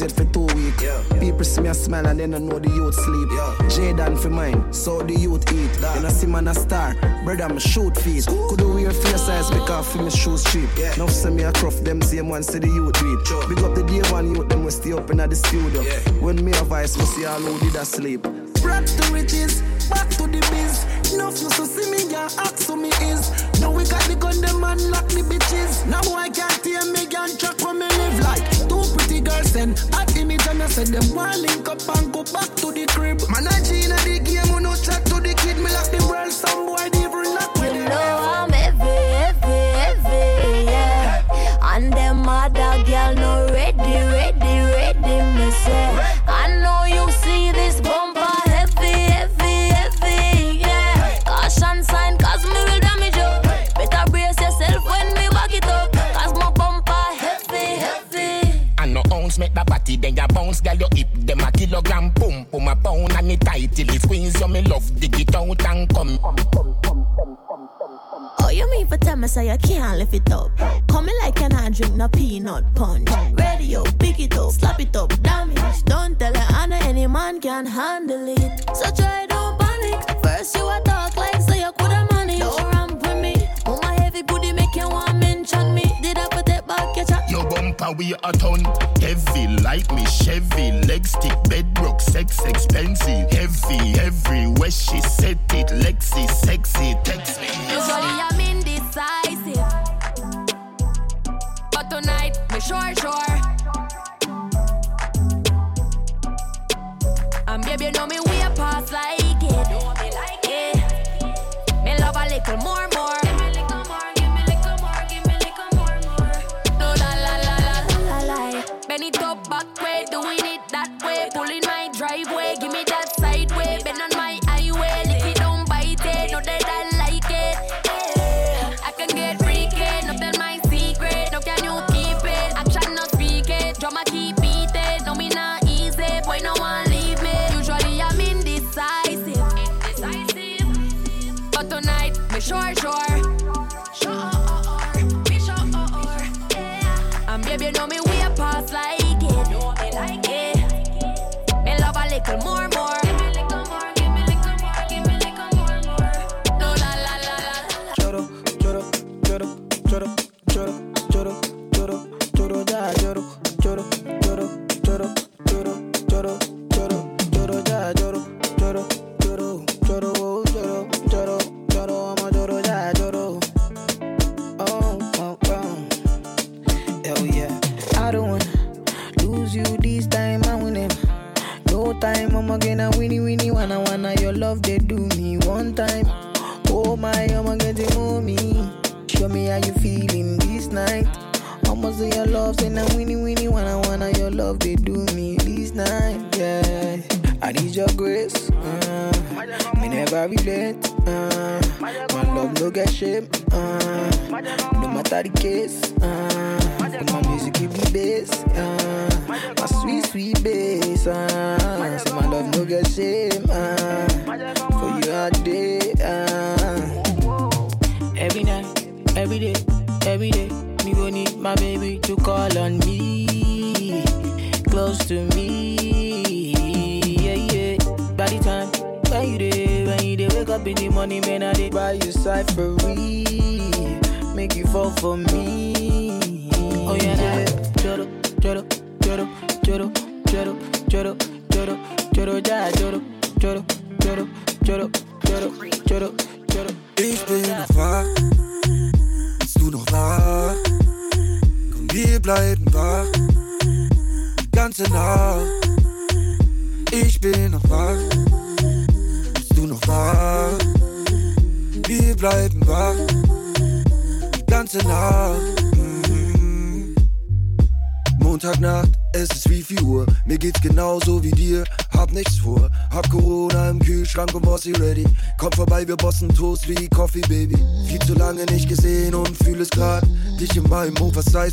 yet for two weeks. People see me a smile and then I know the youth sleep. Jaden for mine, so the youth eat. And I see man a star, brother me shoot feet. Could do wear face size because for me shoes cheap. Now see me a cruff them same one see the youth read. Big up the day one youth them we stay up in the studio. When me a voice we see all who did a sleep. Brought to riches, back to the biz. Enough you so see me ya ask who me is. Now we got the gun them and lock me bitches. Now I can't hear me and track where me live like. And hot image and I said them want link up and go back to the crib. Man I Gina the game we no chat to the kid. Me lock the world some boy me say you can't lift it up? Coming like an I drink no peanut punch. Radio, pick it up, slap it up, damage. Don't tell her Anna any man can handle it. So try don't panic. First you a talk like say you coulda manage. Don't ramp with me. Mama heavy booty make you want mention me. Did I put it back your chat? Your bumper we a ton heavy like me Chevy leg stick bedrock sex expensive heavy everywhere she set it Lexi sexy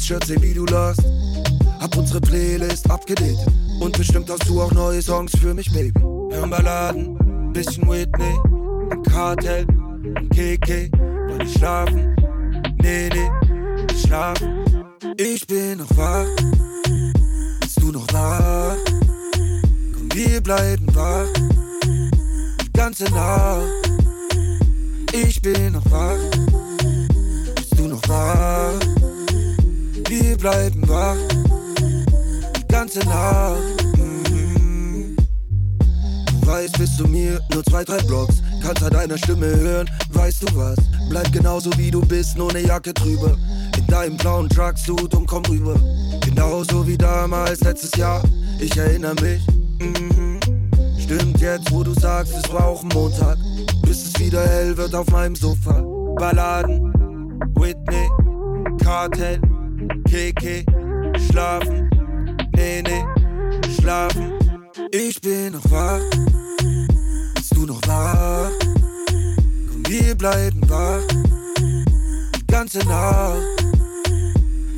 Schürze wie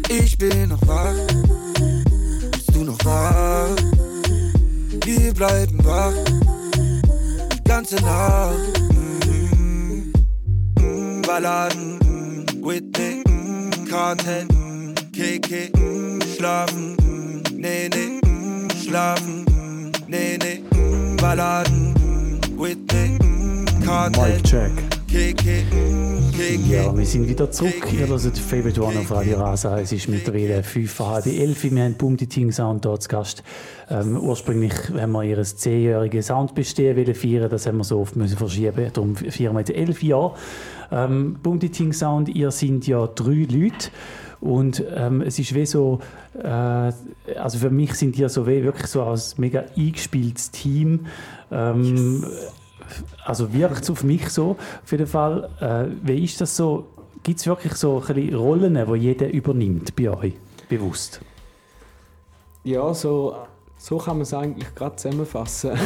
Ich bin noch wach. Bist du noch wach? Wir bleiben wach. Die ganze Nacht. Mm -hmm. mm, Balladen, mm, Whitney, mm, Karten, mm, KK, mm, Schlafen, mm, nee, nee, mm, Schlafen, mm, nee, nee, mm, Balladen, mm, Whitney, mm, Karten. Mic check. Ja, wir sind wieder zurück. Ihr hört Favorite One auf Radio Rasa. Es ist mittlerweile 5, halb 11. Wir haben Boom die Ting Sound dort zu Gast. Ähm, ursprünglich haben wir ihr 10-jähriges Soundbestehen feiern. Das haben wir so oft müssen verschieben. Darum feiern wir jetzt 11 Jahre. Ähm, Boom die Ting Sound, ihr seid ja drei Leute. Und ähm, es ist wie so, äh, also für mich sind ihr so wie wirklich so als mega eingespieltes Team. Ähm, yes. Also wirkt es auf mich so, auf jeden Fall. Äh, wie ist das so? Gibt es wirklich so ein Rollen, die jeder übernimmt bei euch, bewusst? Ja, so, so kann man es eigentlich gerade zusammenfassen.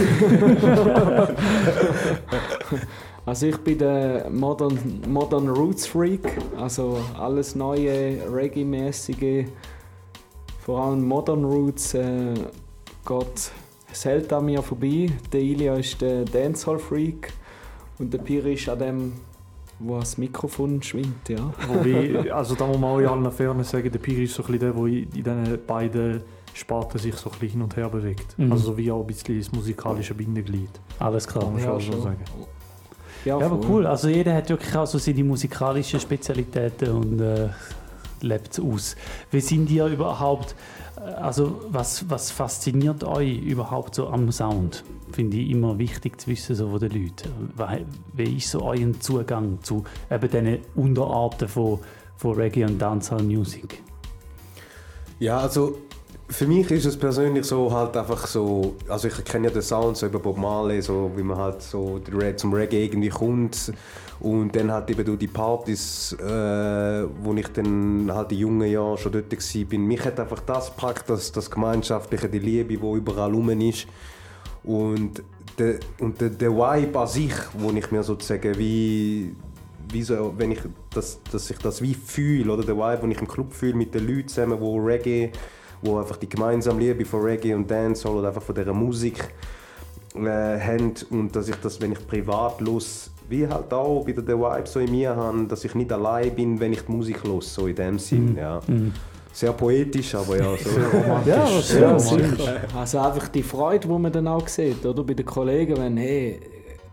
also ich bin der Modern, Modern Roots Freak, also alles neue, Reggae-mäßige, vor allem Modern Roots äh, geht selten an mir vorbei. Der Ilya ist der Dancehall Freak und der Piri ist an dem, wo das Mikrofon schwingt, ja. Wobei, also da muss man auch in aller Fairness sagen, der Piri ist so ein bisschen der, der in diesen beiden Sparten sich so ein bisschen hin und her bewegt. Mhm. Also wie auch ein bisschen das musikalische Bindeglied. Alles klar. Kann man Ja, schon sagen. Ja, aber cool. Also jeder hat wirklich auch so seine musikalischen Spezialitäten und äh, lebt es aus. Wie sind ihr überhaupt, also was, was fasziniert euch überhaupt so am Sound? Finde ich immer wichtig zu wissen so von den Leuten. Wie, ist so euer Zugang zu eben diesen Unterarten von, von Reggae und Dancehall Music? Ja, also für mich ist es persönlich so halt einfach so, also ich kenne ja den Sound so über Bob Marley, so wie man halt so zum Reggae irgendwie kommt und dann halt eben durch die Partys, äh, wo ich dann halt in jungen Jahren schon dort war. Mich hat einfach das gepackt, das, das Gemeinschaftliche, die Liebe, die überall rum ist und der, und der, der Vibe an sich, wo ich mir sozusagen wie wie so, wenn ich das, dass ich das wie fühle, oder der Vibe, den ich im Club fühle mit den Leuten zusammen, wo Reggae, wo einfach die gemeinsame Liebe von Reggae und Dancehall oder einfach von dieser Musik äh, haben und dass ich das, wenn ich privat los, wie halt auch wieder der Vibe so in mir habe, dass ich nicht allein bin, wenn ich die Musik los, so in dem Sinn, Mhm. ja. Mhm. Sehr poetisch, aber ja, so. Romantisch. Ja, sehr ja, sicher. Also einfach die Freude, die man dann auch sieht, oder? Bei den Kollegen, wenn, hey,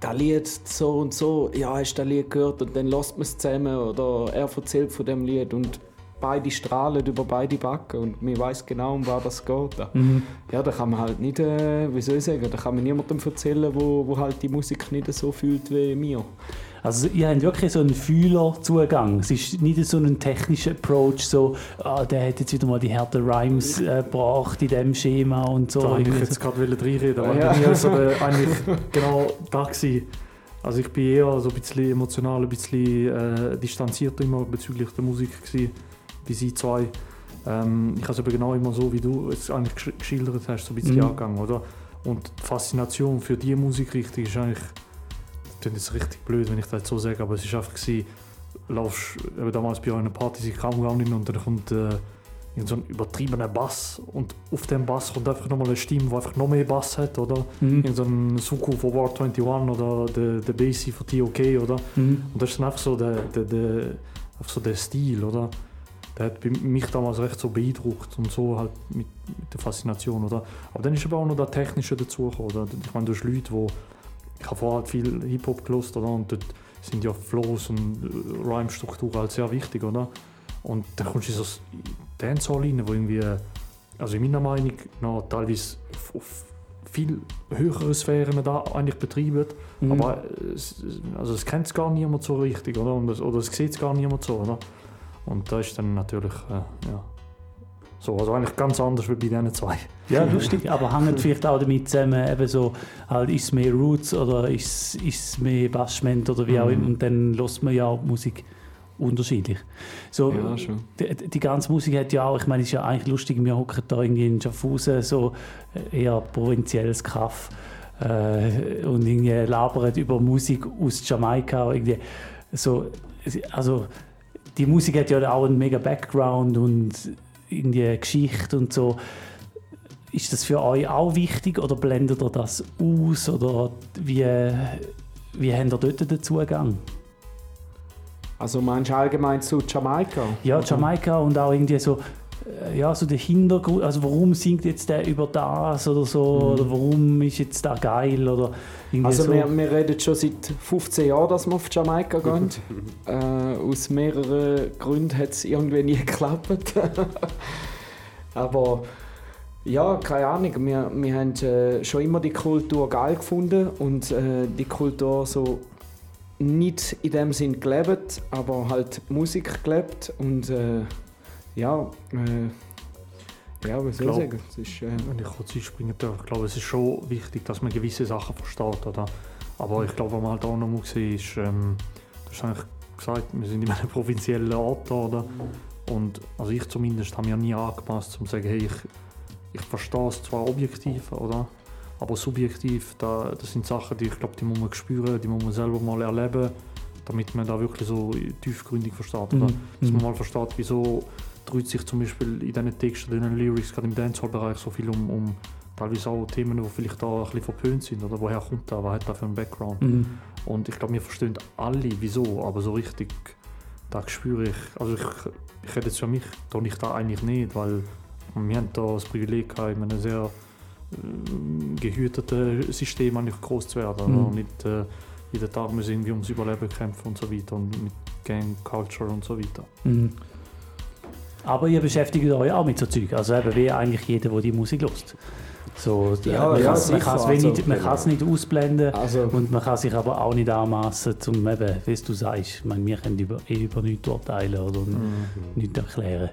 das Lied so und so, ja, hast du das Lied gehört und dann lässt man es zusammen oder er erzählt von dem Lied und beide strahlen über beide Backen und man weiß genau, um was das geht. Mhm. Ja, da kann man halt nicht, äh, wie soll ich sagen, da kann man niemandem erzählen, wo, wo halt die Musik nicht so fühlt wie mir. Also ihr habt wirklich so einen Fühlerzugang. Es ist nicht so ein technischer Approach, so ah, der hat jetzt wieder mal die harten Rhymes äh, gebracht in diesem Schema und so. Da wollte ich jetzt so. gerade reinreden, weil Ja. bei mir also der, eigentlich genau da gewesen. Also ich bin eher so ein bisschen emotional, ein bisschen äh, distanzierter immer bezüglich der Musik gewesen, wie sie zwei. Ähm, ich habe es aber genau immer so, wie du es eigentlich gesch- geschildert hast, so ein bisschen Mhm. angegangen, oder? Und die Faszination für diese Musikrichtung ist eigentlich, das klingt jetzt richtig blöd, wenn ich das so sage, aber es ist einfach gewesen, laufst eben damals bei einer Party, ich kam gar nicht und dann kommt äh, so ein übertriebener Bass und auf dem Bass kommt einfach nochmal eine Stimme, die einfach noch mehr Bass hat, oder? Mhm. Irgend so ein Suku von War 21 oder der, der Bassy von TOK, oder? Mhm. Und das ist dann einfach so der, der, der, einfach so der Stil, oder? Der hat mich damals recht so beeindruckt und so halt mit, mit der Faszination, oder? Aber dann ist aber auch noch das Technische dazugekommen, oder? Ich meine, du hast Leute, wo ich habe vorher halt viel Hip-Hop gelost, oder? Und dort sind ja Flows und äh, Rhyme-Strukturen halt sehr wichtig, oder? Und dann kommst du in so Dancehall rein, wo irgendwie, also in meiner Meinung, noch teilweise auf, auf viel höhere Sphären da eigentlich betreiben. Mhm. Aber es, also es kennt es gar niemand so richtig, oder? Und das, oder es sieht es gar niemand so, oder? Und da ist dann natürlich, äh, ja, so, also eigentlich ganz anders wie bei diesen zwei. Ja, lustig, aber hängt vielleicht auch damit zusammen, eben so, halt, ist es mehr Roots oder ist, ist es mehr Bassment oder wie auch Mhm. immer. Und dann lässt man ja auch die Musik unterschiedlich. So, Ja, schon. Die, die ganze Musik hat ja auch, ich meine, es ist ja eigentlich lustig, wir hocken da irgendwie in Schaffhausen, so äh, eher provinzielles Kaff äh, und irgendwie labern über Musik aus Jamaika. Irgendwie. So, also, die Musik hat ja auch einen mega Background und irgendwie Geschichte und so. Ist das für euch auch wichtig oder blendet ihr das aus oder wie, wie habt ihr dort den Zugang? Also meinst du allgemein zu Jamaika? Ja, Jamaika und auch irgendwie so, ja, so der Hintergrund, also warum singt jetzt der über das oder so, oder warum ist jetzt da geil oder Also so. wir, wir reden schon seit 15 Jahren, dass wir auf Jamaika gehen. äh, aus mehreren Gründen hat es irgendwie nie geklappt. Aber ja, keine Ahnung, wir, wir haben äh, schon immer die Kultur geil gefunden und äh, die Kultur so nicht in dem Sinn gelebt, aber halt Musik gelebt und äh, Ja, äh, ja, was soll ich sagen? Es ist, äh, Wenn ich kurz einspringen darf, ich glaube, es ist schon wichtig, dass man gewisse Sachen versteht. Oder? Aber ich glaube, was man halt auch noch muss sehen ist, ähm, du hast eigentlich gesagt, wir sind in einem provinziellen Ort. Oder? Und also ich zumindest habe mich ja nie angepasst, um zu sagen, hey, ich, ich verstehe es zwar objektiv, oder? aber subjektiv, da, das sind Sachen, die ich glaube, die muss man spüren, die muss man selber mal erleben, damit man da wirklich so tiefgründig versteht. Oder? Mhm. Dass man Mhm. mal versteht, wieso dreht sich zum Beispiel in diesen Texten, in den Lyrics, gerade im Dancehall-Bereich so viel um, um teilweise auch Themen, die vielleicht da ein bisschen verpönt sind. Oder woher kommt da, was hat da für einen Background? Mhm. Und ich glaube, wir verstehen alle, wieso, aber so richtig, da spüre ich, also ich, ich rede jetzt für mich, da ich da eigentlich nicht, weil wir haben da das Privileg gehabt, in einem sehr äh, gehüteten System eigentlich groß zu werden. Mhm. Nicht äh, jeden Tag müssen wir irgendwie ums Überleben kämpfen und so weiter und mit Gang Culture und so weiter. Mhm. Aber ihr beschäftigt euch auch mit so Zeug. Also eben wie eigentlich jeder, der die Musik hört. So, Ja, man ja, kann es sicher. also, nicht ausblenden Also- und man kann sich aber auch nicht anmassen, um eben, wie du sagst, ich meine, wir können über, eh über nichts urteilen oder Mhm. nichts erklären.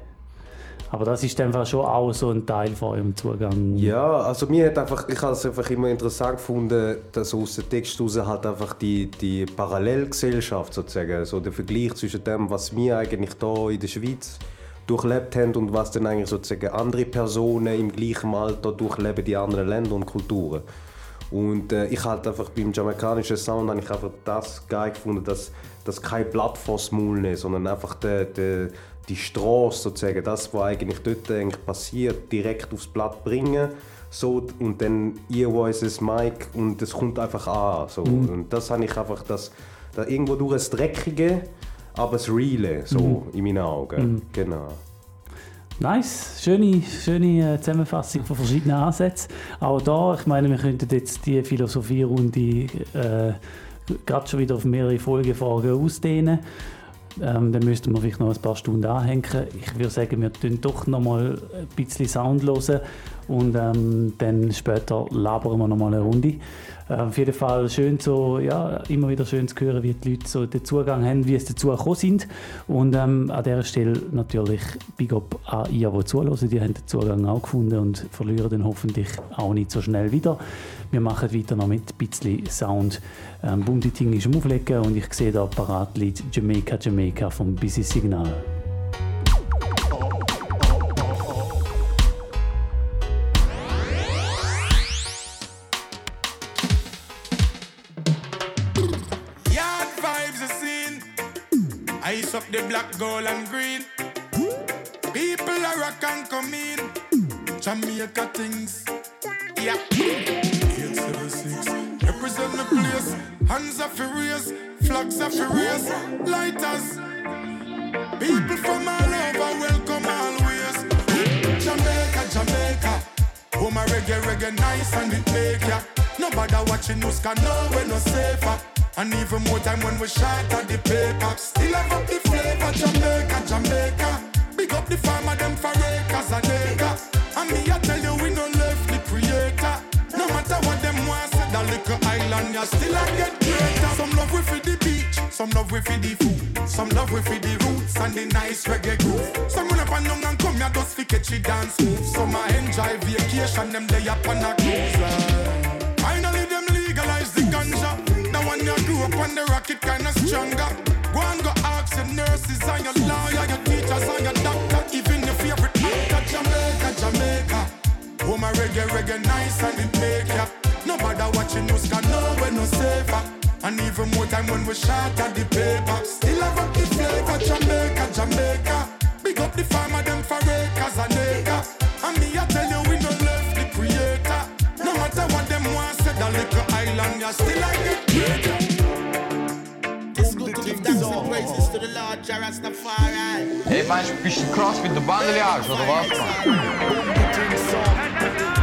Aber das ist einfach schon auch so ein Teil von eurem Zugang. Ja, also mir hat einfach, ich habe es einfach immer interessant gefunden, dass aus dem Text heraus halt einfach die, die Parallelgesellschaft sozusagen, so der Vergleich zwischen dem, was wir eigentlich hier in der Schweiz durchlebt haben und was dann eigentlich sozusagen andere Personen im gleichen Alter durchleben in anderen Ländern und Kulturen. Und äh, ich halt einfach beim jamaikanischen Sound habe ich einfach das geil gefunden, dass das kein Blatt vors Maul nehmen, sondern einfach der, der, die Straße sozusagen, das, was eigentlich dort eigentlich passiert, direkt aufs Blatt bringen. So, und dann ihr voices Mic und es kommt einfach an. So. Mhm. Und das habe ich einfach, das, das irgendwo durch das Dreckige, aber das Reale, so Mhm. in meinen Augen. Mhm. Genau. Nice, schöne, schöne äh, Zusammenfassung von verschiedenen Ansätzen. Auch da, ich meine, wir könnten jetzt die Philosophierunde äh, gerade schon wieder auf mehrere Folgefragen ausdehnen. Ähm, dann müssten wir vielleicht noch ein paar Stunden anhängen. Ich würde sagen, wir tun doch noch mal ein bisschen Sound hören und ähm, dann später labern wir noch mal eine Runde. Äh, auf jeden Fall schön so, ja, immer wieder schön zu hören, wie die Leute so den Zugang haben, wie es dazu gekommen sind. Und ähm, an dieser Stelle natürlich Big Up an ihr, die zuhören. Die haben den Zugang auch gefunden und verlieren den hoffentlich auch nicht so schnell wieder. Wir machen weiter noch mit ein bisschen Sound. Ähm, Bunti Ting ist am Auflegen und ich sehe da parat Lied Jamaica Jamaica vom Busy Signal. Gold, and green. People are rock and come in. Jamaica things. Yeah. 876. Represent the place. Hands are furious. Flags are furious. Lighters. People from all over welcome always. Jamaica, Jamaica. Oh my reggae, reggae nice and it make ya. Nobody watching us can know we're no safer. And even more time when we shot at the paper. Still have up the flavor, Jamaica, Jamaica. Big up the farmer, them for acres and acres. And me, I tell you, we no left the creator. No matter what them want, say that little island, you still a get greater. Some love we the beach, some love we the food, some love we the roots and the nice reggae groove. Some run up and down and come here just fi catch it dance move. Some a enjoy vacation, them lay up on a cruise you on the rocket, kinda stronger. Go and go ask your nurses and your lawyer, your teachers and your doctor, even your favorite actor, Jamaica, Jamaica. Oh my reggae, reggae nice and it make ya. Nobody watching us can know we're no safer. And even more time when we shot at the paper. Still have up the flavor, Jamaica, Jamaica. Big up the farmer, them for acres. Hey, man, ich, should cross with the Bahn, ja, the last one.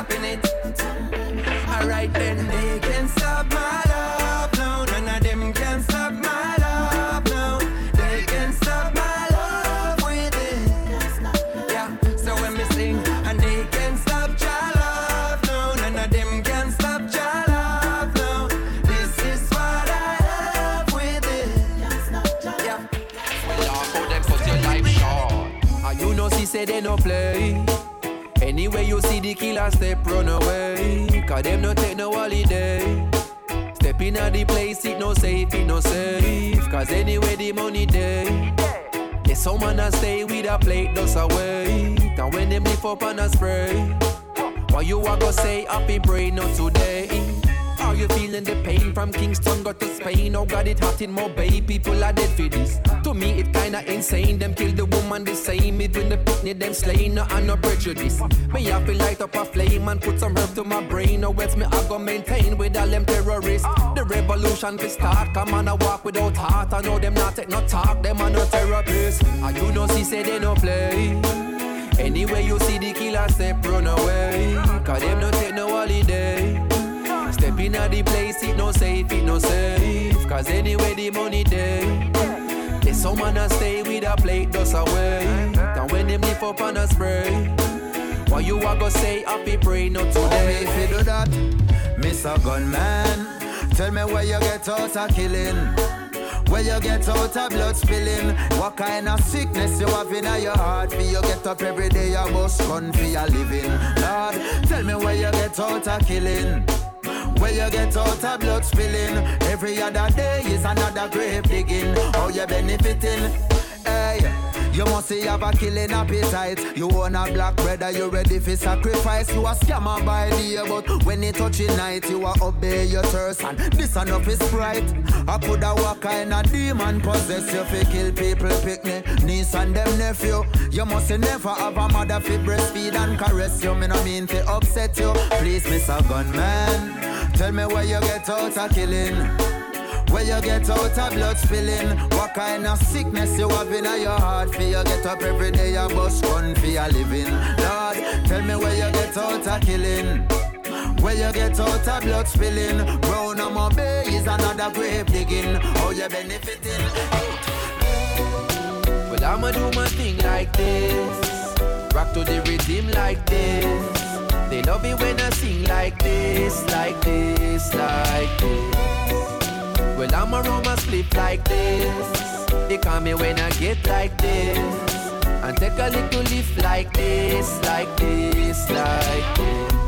stopping it. Alright then, they Anyway, you see the killer step run away. Cause them no take no holiday. Stepping out the place, it no safe, it no safe. Cause anyway, the money day. Yeah, some man a stay with a plate, dust away. And when them lift up and a spray. Why you a go say happy brain, not today you feeling the pain from Kingston got to Spain? Oh, got it hot in Mobay, people are dead for this. To me, it kinda insane. Them kill the woman the same, even the picnic, them slain. No, I'm no prejudice. Me, I feel light up a flame and put some herb to my brain. Oh, it's me, I go maintain with all them terrorists. The revolution will start. Come on, I walk without heart. I know them not take no talk, them are no therapists. I do no see, say they no play. Anyway, you see the killer step run away. Cause them don't take no holiday. Step in at the place, it no safe, it no safe. Cause anyway, the money there. There's someone that stay with a plate just away. And when them lift up on a spray. Why you a go say happy pray not today? If you do that, Mr. Gunman, tell me where you get out of killing. Where you get out of blood spilling What kind of sickness you have in your heart For you get up every day you bust gun for your living Lord, tell me where you get out of killing where you get out of blood spilling Every other day is another grave digging How you benefiting? Hey you must see have a killing appetite. You want a black brother, you ready for sacrifice. You a scammer by day, but when it touching night, you a obey your thirst. And this enough is right. I coulda walk kind of demon possess you fi kill people, pick me niece and them nephew. You must never have a mother fi breastfeed and caress you. Me no mean fi upset you. Please, Mr. Gunman, tell me where you get out of killing. Where you get out of blood spilling What kind of sickness you have in your heart? For you get up every day you bust gun for your living. Lord, tell me where you get out of killing. Where you get out of blood spilling Brown on my bay is another grave digging. How you benefiting? Well I'ma do my thing like this. Rock to the rhythm like this. They love it when I sing like this Like this, like this well, I'm a Roma split like this. They call me when I get like this. And take a little lift like this, like this, like this.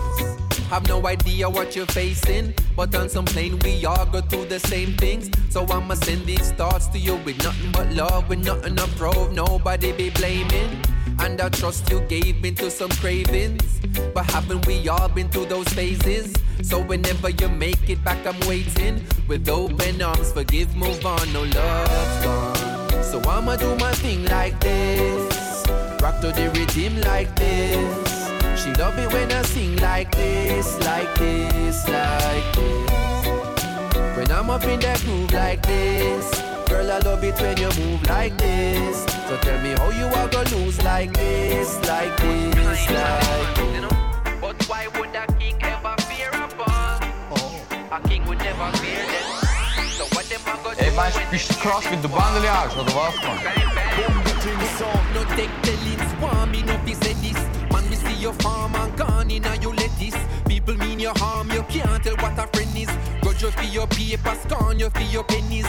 Have no idea what you're facing, but on some plane we all go through the same things. So I'ma send these thoughts to you with nothing but love, with nothing to prove, nobody be blaming. And I trust you gave me into some cravings. But haven't we all been through those phases? So whenever you make it back, I'm waiting with open arms. Forgive, move on, no love's gone. So I'ma do my thing like this. Rock to the rhythm like this. She love it when I sing like this, like this, like this. When I'm up in that groove like this. Girl, I love it when you move like this. So tell me how you are gonna lose like this, like this, like this. But why would a king ever fear a boss? Oh. A king would never fear them. So what them a gonna Ey, do meinst du, when bist du krass mit der Bandel Arsch, oder was, Mann? No take the leads, want me no fi your farm and gone in and you lettuce. People mean your harm, you can't tell what a friend is. Grudge you for your paper, scorn you for your pennies.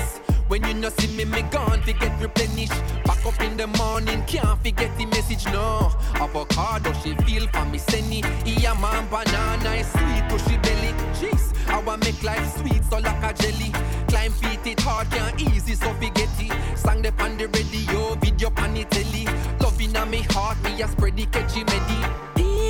When you no see me, me gone fi get replenished. Back up in the morning, can't forget the message, no. Avocado, she feel for me, senny. Yeah, man, banana is sweet, pushy belly. Jeez, I want make life sweet, so like a jelly. Climb feet, it hard, can't easy, so forget it. Sang the on the radio, video pan the telly. Love in me heart, me a spread the catchy medi.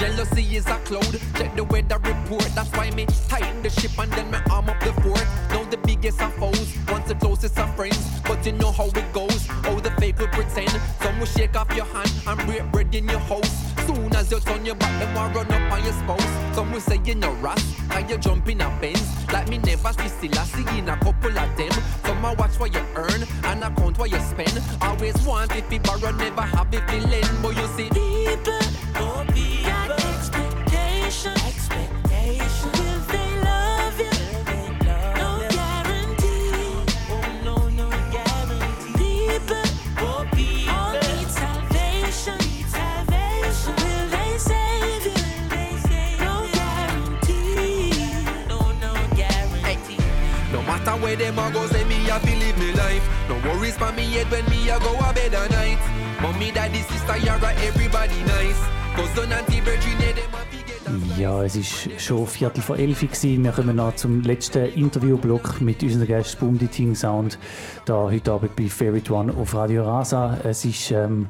Jealousy is a cloud, check the weather report. That's why me tighten the ship and then me arm up the fort. Now the biggest of foes, once the closest of friends. But you know how it goes, how the fake will pretend. Some will shake off your hand and break bread in your house. Soon as you turn your back, them will run up on your spouse. Some will say you're no ras, and you're jumping a Benz. Like me never see still I see in a couple of them. Some a watch what you earn and account what you spend. Always want if you borrow, never have if lend. But you see, People, oh people, where them a go, say me a fi live me life. No worries for me head when me a go a bed at night. Mommy, daddy, sister, Yara, everybody nice. Ja, es ist schon Viertel vor elf gewesen. Wir kommen noch zum letzten Interviewblock mit unserem Gast Boom die Ting Sound. Da heute Abend bei Favorite One auf Radio Rasa. Es ist ähm,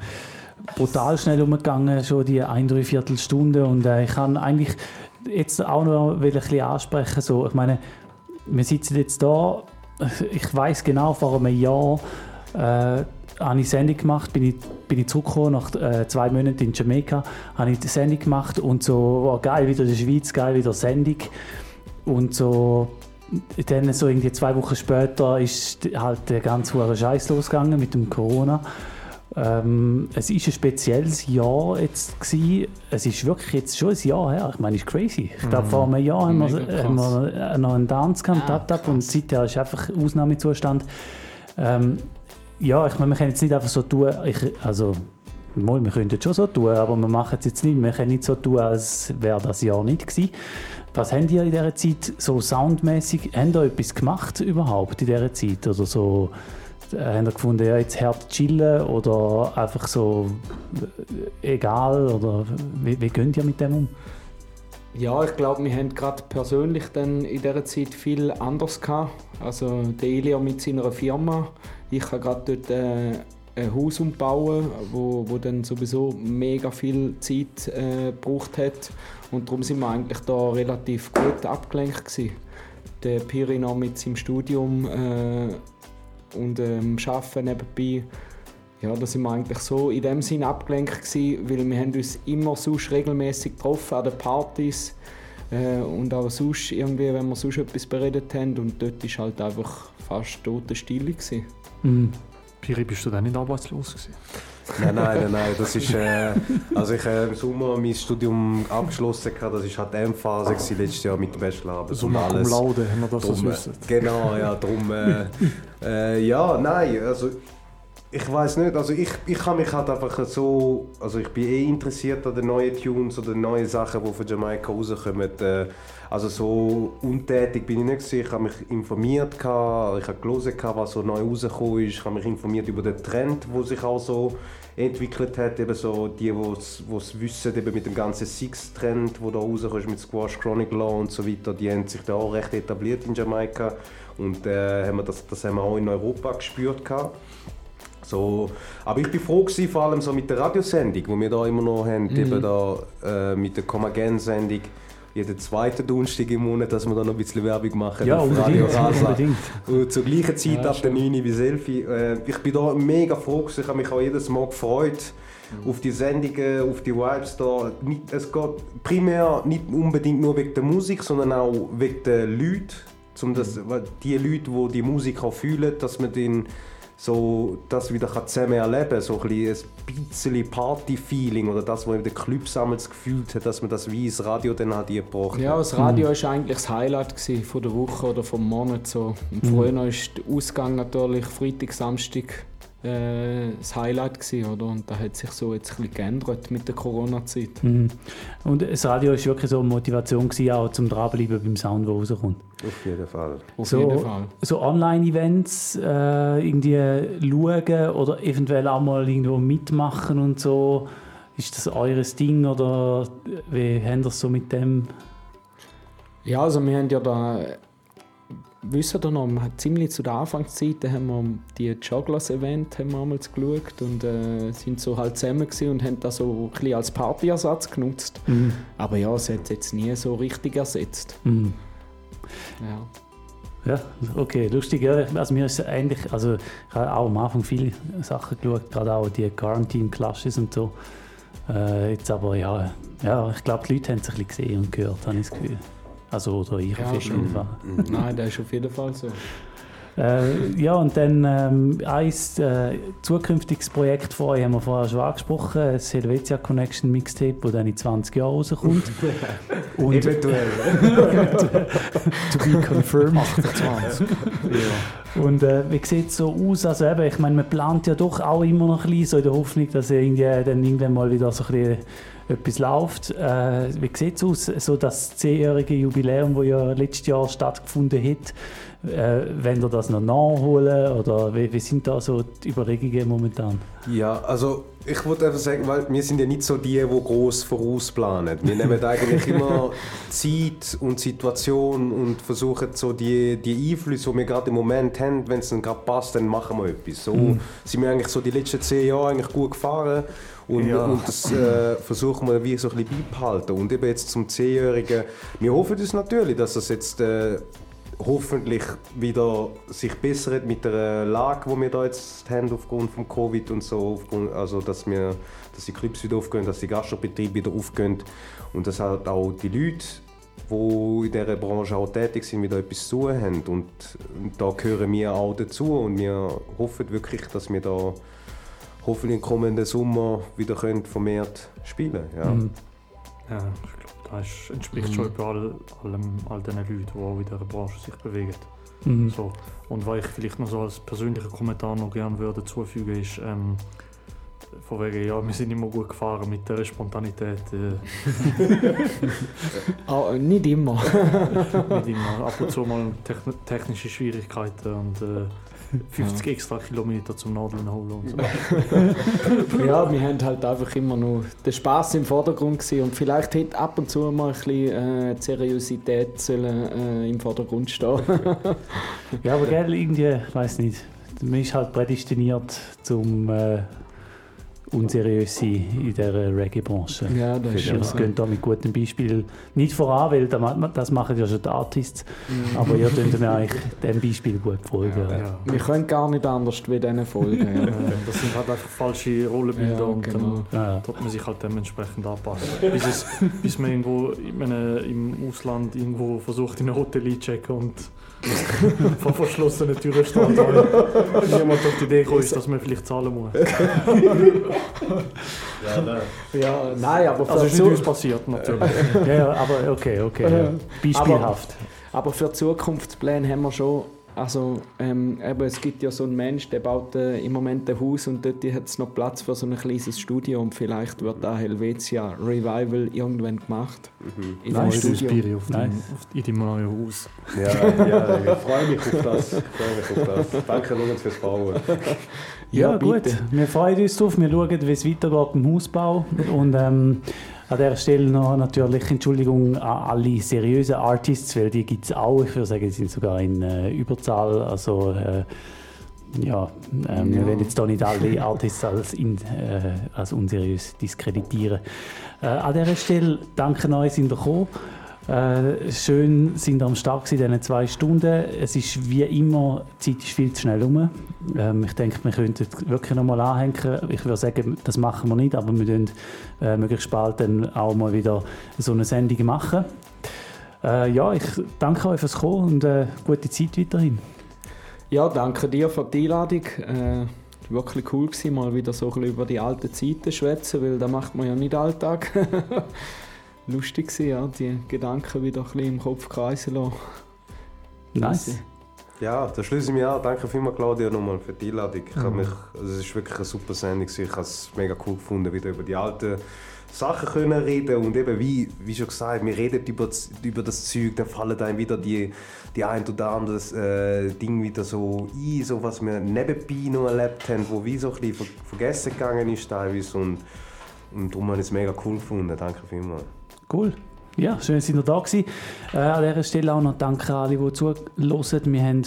brutal schnell umgegangen, schon die ein, drei Viertelstunde. Und äh, ich kann eigentlich jetzt auch noch ein bisschen ansprechen. So, ich meine, wir sitzen jetzt da. Ich weiß genau, vor einem Jahr äh, habe ich Sendung gemacht, bin ich, bin ich zurückgekommen nach äh, zwei Monaten in Jamaika, habe ich die Sendung gemacht und so, oh, geil, wieder in der Schweiz, geil, wieder Sendung. Und so, dann so irgendwie zwei Wochen später ist halt der ganze Scheiß losgegangen mit dem Corona. Ähm, es ist ein spezielles Jahr jetzt gewesen. Es ist wirklich jetzt schon ein Jahr her. Ich meine, es ist crazy. Ich glaube, Mhm. vor einem Jahr haben wir, haben wir äh, noch einen Dance gehabt, Tap Tap, und seither ist einfach Ausnahmezustand. Ähm, ja, ich meine, wir können jetzt nicht einfach so tun, ich, also mal, wir könnten schon so tun, aber wir machen es jetzt nicht. Wir können nicht so tun, als wäre das Jahr nicht gewesen. Was habt ihr in dieser Zeit so soundmäßig, habt ihr etwas gemacht überhaupt in dieser Zeit? Oder so, äh, habt ihr gefunden, ja, jetzt hart chillen oder einfach so äh, egal? Oder wie, wie geht ihr mit dem um? Ja, ich glaube, wir haben gerade persönlich dann in dieser Zeit viel anders gehabt. Also der Elia mit seiner Firma. Ich habe gerade dort äh, ein Haus umbauen, wo, wo dann sowieso mega viel Zeit äh, gebraucht hat. Und darum sind wir eigentlich da relativ gut abgelenkt gewesen. Der Piri noch mit seinem Studium äh, und ähm, Arbeiten nebenbei. Ja, da sind wir eigentlich so in dem Sinn abgelenkt gewesen, weil wir haben uns immer sonst regelmäßig getroffen an den Partys äh, und auch sonst irgendwie, wenn wir sonst etwas beredet haben und dort ist halt einfach fast tote Stille gewesen. Mhm. Piri, bist du dann nicht arbeitslos gewesen? Nein, nein, nein, nein, das ist, äh, also ich habe im Sommer mein Studium abgeschlossen, gehabt. das war halt die Endphase gewesen, letztes Jahr mit der Bachelorarbeit. Summa cum alles. laude, haben wir das, Drum, äh, wissen. Genau, ja, darum, äh, äh, ja, nein, also ich weiß nicht, also ich, ich kann mich halt einfach so, also ich bin eh interessiert an den neuen Tunes oder den neuen Sachen, die von Jamaika rauskommen. Äh, also so untätig bin ich nicht gewesen. ich habe mich informiert, ich habe gelesen, was so neu rausgekommen ist, ich habe mich informiert über den Trend, der sich auch so entwickelt hat, eben so die, die es wissen, eben mit dem ganzen Six-Trend, der da rauskommt, mit Squash Chronic Law und so weiter, die haben sich da auch recht etabliert in Jamaika und äh, haben wir das, das haben wir auch in Europa gespürt gehabt. So, aber ich bin froh gewesen, vor allem so mit der Radiosendung, die wir da immer noch haben, Mhm. eben da äh, mit der Come Again Sendung, jeden zweiten Donnerstag im Monat, dass wir da noch ein bisschen Werbung machen. Ja, unbedingt, unbedingt. Und zur gleichen Zeit Ja, ab der 9 bis 11 äh, Ich bin da mega froh ich habe mich auch jedes Mal gefreut auf die Sendungen, auf die Vibes da. Es geht primär nicht unbedingt nur wegen der Musik, sondern auch wegen der Leute. Um das, die Leute, die die Musik auch fühlen, dass man den so das wieder zusammen erleben kann. So ein bisschen Party-Feeling oder das, was in den Clubs damals gefühlt hat, dass man das wie ins Radio dann hat gebracht Ja, das Radio war eigentlich das Highlight von der Woche oder vom Monat. So. Und Mhm. war der Ausgang natürlich Freitag, Samstag äh, das Highlight gewesen, oder? Und da hat sich so jetzt ein bisschen geändert mit der Corona-Zeit. Mhm. Und das Radio war wirklich so eine Motivation, gewesen, auch zum Dranbleiben beim Sound, der rauskommt. Auf jeden Fall. Auf so, jeden Fall. So Online-Events äh, irgendwie schauen oder eventuell auch mal irgendwo mitmachen und so. Ist das eures Ding oder wie habt ihr es so mit dem? Ja, also wir haben ja da, wissen ihr noch, haben ziemlich zu der Anfangszeit haben wir die Jogglers-Event haben wir damals geschaut und äh, sind so halt zusammen und haben das so ein bisschen als Partyersatz genutzt. Mhm. Aber ja, es hat jetzt nie so richtig ersetzt. Mhm. Ja. Ja, okay, lustig. Ja. Also mir ist eigentlich, also ich habe auch am Anfang viele Sachen geschaut, gerade auch die Quarantine-Clashes und so. Äh, jetzt aber ja, ja, ich glaube, die Leute haben es ein bisschen gesehen und gehört, habe ich das Gefühl. Also, oder ich Ja, auf jeden schon. Fall. Nein, das ist auf jeden Fall so. Äh, ja, und dann ähm, ein äh, zukünftiges Projekt von euch haben wir vorher schon angesprochen, das Helvetia Connection Mixtape, das dann in 20 Jahren rauskommt. Und Eventuell. to be confirmed. 28. Und äh, wie sieht es so aus? Also eben, ich meine, man plant ja doch auch immer noch ein bisschen, so in der Hoffnung, dass irgendwie dann irgendwann mal wieder so ein bisschen etwas läuft. Äh, wie sieht es aus, so das zehnjährige Jubiläum, das ja letztes Jahr stattgefunden hat? Äh, wenn ihr das noch nachholen oder wie, wie sind da so die Überlegungen momentan? Ja, also ich wollte einfach sagen, weil wir sind ja nicht so die, die groß vorausplanen. Wir nehmen eigentlich immer Zeit und Situation und versuchen so die, die Einflüsse, die wir gerade im Moment haben, wenn es dann gerade passt, dann machen wir etwas. So Mhm. sind wir eigentlich so die letzten zehn Jahre eigentlich gut gefahren und, Ja. und das äh, versuchen wir wie so ein bisschen beibehalten. Und eben jetzt zum Zehnjährigen, wir hoffen das natürlich, dass das jetzt äh, hoffentlich wieder sich bessert mit der Lage, die wir da jetzt haben aufgrund von Covid und so, aufgrund, also dass wir, dass die Clubs wieder aufgehen, dass die Gastrobetriebe wieder aufgehen und dass halt auch die Leute, die in dieser Branche auch tätig sind, wieder etwas zu tun haben und, und da gehören wir auch dazu und wir hoffen wirklich, dass wir da hoffentlich im kommenden Sommer wieder können vermehrt spielen ja. Mhm. Ja, das entspricht Mhm. schon etwa all, allem, all den Leuten, die auch in dieser Branche sich bewegen. Mhm. So. Und was ich vielleicht noch so als persönlichen Kommentar noch gerne würde zufügen ist, ähm, von wegen, ja, wir sind immer gut gefahren mit dieser Spontanität. Äh, Ah, nicht immer. nicht immer. Ab und zu mal techn technische Schwierigkeiten und äh, 50 extra Kilometer zum Nadeln holen und so. ja, wir haben halt einfach immer nur den Spaß im Vordergrund gesehen und vielleicht hätte ab und zu mal ein bisschen äh, die Seriosität sollen, äh, im Vordergrund stehen. Ja, aber gell, irgendwie, ich weiß nicht, man ist halt prädestiniert zum äh, unseriös sein in dieser Reggae-Branche. Ja, das ist schon so. geht da mit gutem Beispiel nicht voran, weil das machen ja schon die Artists, Mhm. aber ihr könnt mir eigentlich dem Beispiel gut folgen. Wir können gar nicht anders wie diesen Folgen. Ja. Ja, das sind halt einfach falsche Rollenbilder Ja, und genau. dann tut man sich halt dementsprechend anpassen. bis, es, bis man irgendwo ich meine, im Ausland irgendwo versucht, in ein Hotel einzuchecken und vor verschlossenen Türen steht, weil niemand auf die Idee gekommen ist, dass man vielleicht zahlen muss. Ja, nein. Ja, nein, aber Also ist für nicht uns passiert, natürlich. Ja, ja, aber okay, okay. Ja. Beispielhaft. Aber, aber für Zukunftspläne haben wir schon. Also, ähm, eben, es gibt ja so einen Mensch, der baut äh, im Moment ein Haus und dort hat es noch Platz für so ein kleines Studio und vielleicht wird da Helvetia Revival irgendwann gemacht. In einem Nice. Studio. Auf, dem, auf in deinem neuen Haus. Ja, ja, ich freue mich auf das. Ich freue mich auf das. Danke Lorenz fürs Bauen. Ja, Ja, gut. Wir freuen uns drauf. Wir schauen, wie es weitergeht im Hausbau. Und ähm, an dieser Stelle noch natürlich Entschuldigung an alle seriösen Artists, weil die gibt es auch. Ich würde sagen, die sind sogar in äh, Überzahl. Also, äh, ja, ähm, wir Ja. werden jetzt da nicht alle Artists als, in, äh, als unseriös diskreditieren. Äh, an dieser Stelle danke euch, sind ihr gekommen. Äh, schön sind am Start in diesen zwei Stunden. Es ist wie immer, die Zeit ist viel zu schnell rum. Ähm, ich denke, wir könnten wirklich noch mal anhängen. Ich würde sagen, das machen wir nicht, aber wir werden äh, möglichst bald dann auch mal wieder so eine Sendung machen. Äh, ja, ich danke euch fürs Kommen und äh, gute Zeit weiterhin. Ja, danke dir für die Einladung. Äh, wirklich cool gewesen, mal wieder so ein bisschen über die alten Zeiten schwätzen, weil das macht man ja nicht alltag. Lustig gewesen, ja, die Gedanken wieder ein bisschen im Kopf kreisen lassen. Nice. Ja, da schließe ich mich an. Danke vielmals, Claudia, nochmal für die Einladung. Ich Mhm. mich, also es ist wirklich eine super Sendung. Ich habe es mega cool gefunden, wieder über die alten Sachen können reden und eben wie, wie schon gesagt, wir reden über das, über das Zeug, dann fallen einem wieder die, die ein oder andere äh, Ding wieder so ein, so was wir nebenbei noch erlebt haben, wo wie so ein bisschen ver vergessen gegangen ist teilweise und, und darum habe ich es mega cool gefunden. Danke vielmals. Cool. Ja, schön, dass ihr da gewesen. Äh, an dieser Stelle auch noch danke an alle, die zuhören. Wir haben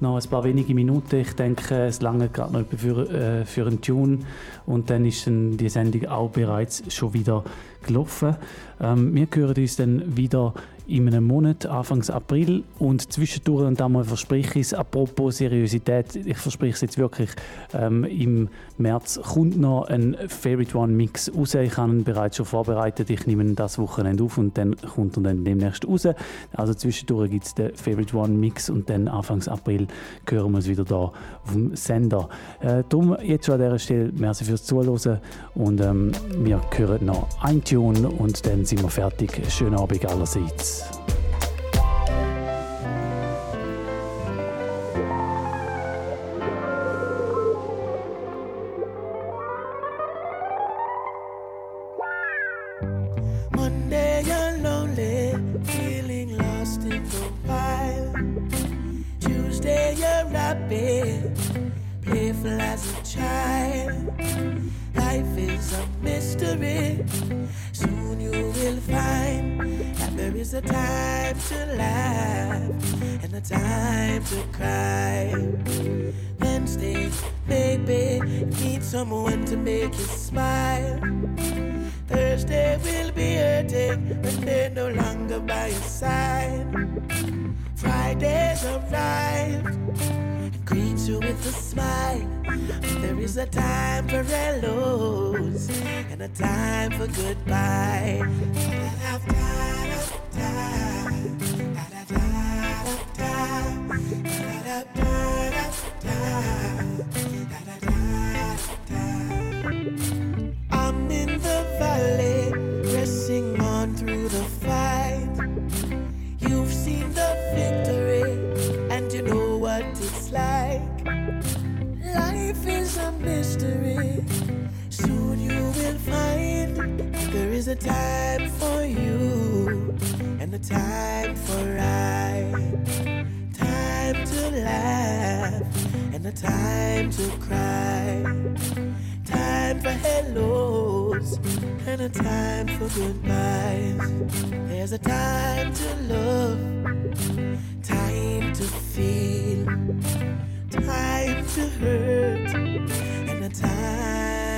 noch ein paar wenige Minuten. Ich denke, es lange gerade noch für, äh, für einen Tune. Und dann ist dann die Sendung auch bereits schon wieder gelaufen. Ähm, wir hören uns dann wieder in einem Monat, Anfangs April. Und zwischendurch, und einmal verspreche ich es, apropos Seriosität, ich verspreche es jetzt wirklich, ähm, im März kommt noch ein Favorite One Mix raus. Ich habe ihn bereits schon vorbereitet. Ich nehme ihn das Wochenende auf und dann kommt er dann demnächst raus. Also zwischendurch gibt es den Favorite One Mix und dann Anfangs April hören wir es wieder da auf dem Sender. Äh, darum jetzt schon an dieser Stelle merci fürs Zuhören und ähm, wir hören noch ein Tune und dann sind wir fertig. Schönen Abend allerseits. Monday you're lonely, feeling playful as a mystery. Soon you will find that there is a time to laugh and a time to cry. Wednesday, maybe you need someone to make you smile. Thursday will be hurting when they're no longer by your side. Friday's arrived and greets you with a smile. There is a time for hellos and a time for goodbye. I'm time for you and a time for I. Time to laugh and a time to cry. Time for hellos and a time for goodbyes. There's a time to love, time to feel, time to hurt, and a time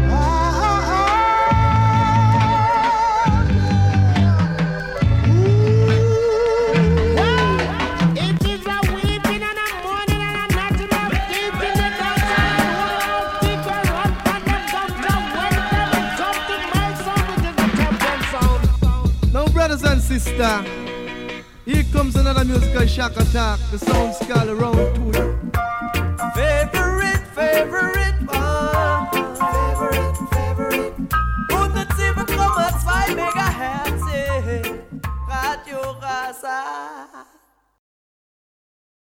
Sisters, here comes another musical shock attack. The sound skull around two. Favorite, favorite one. Favorite, favorite. 107,2 Megahertz. Radio Rasa.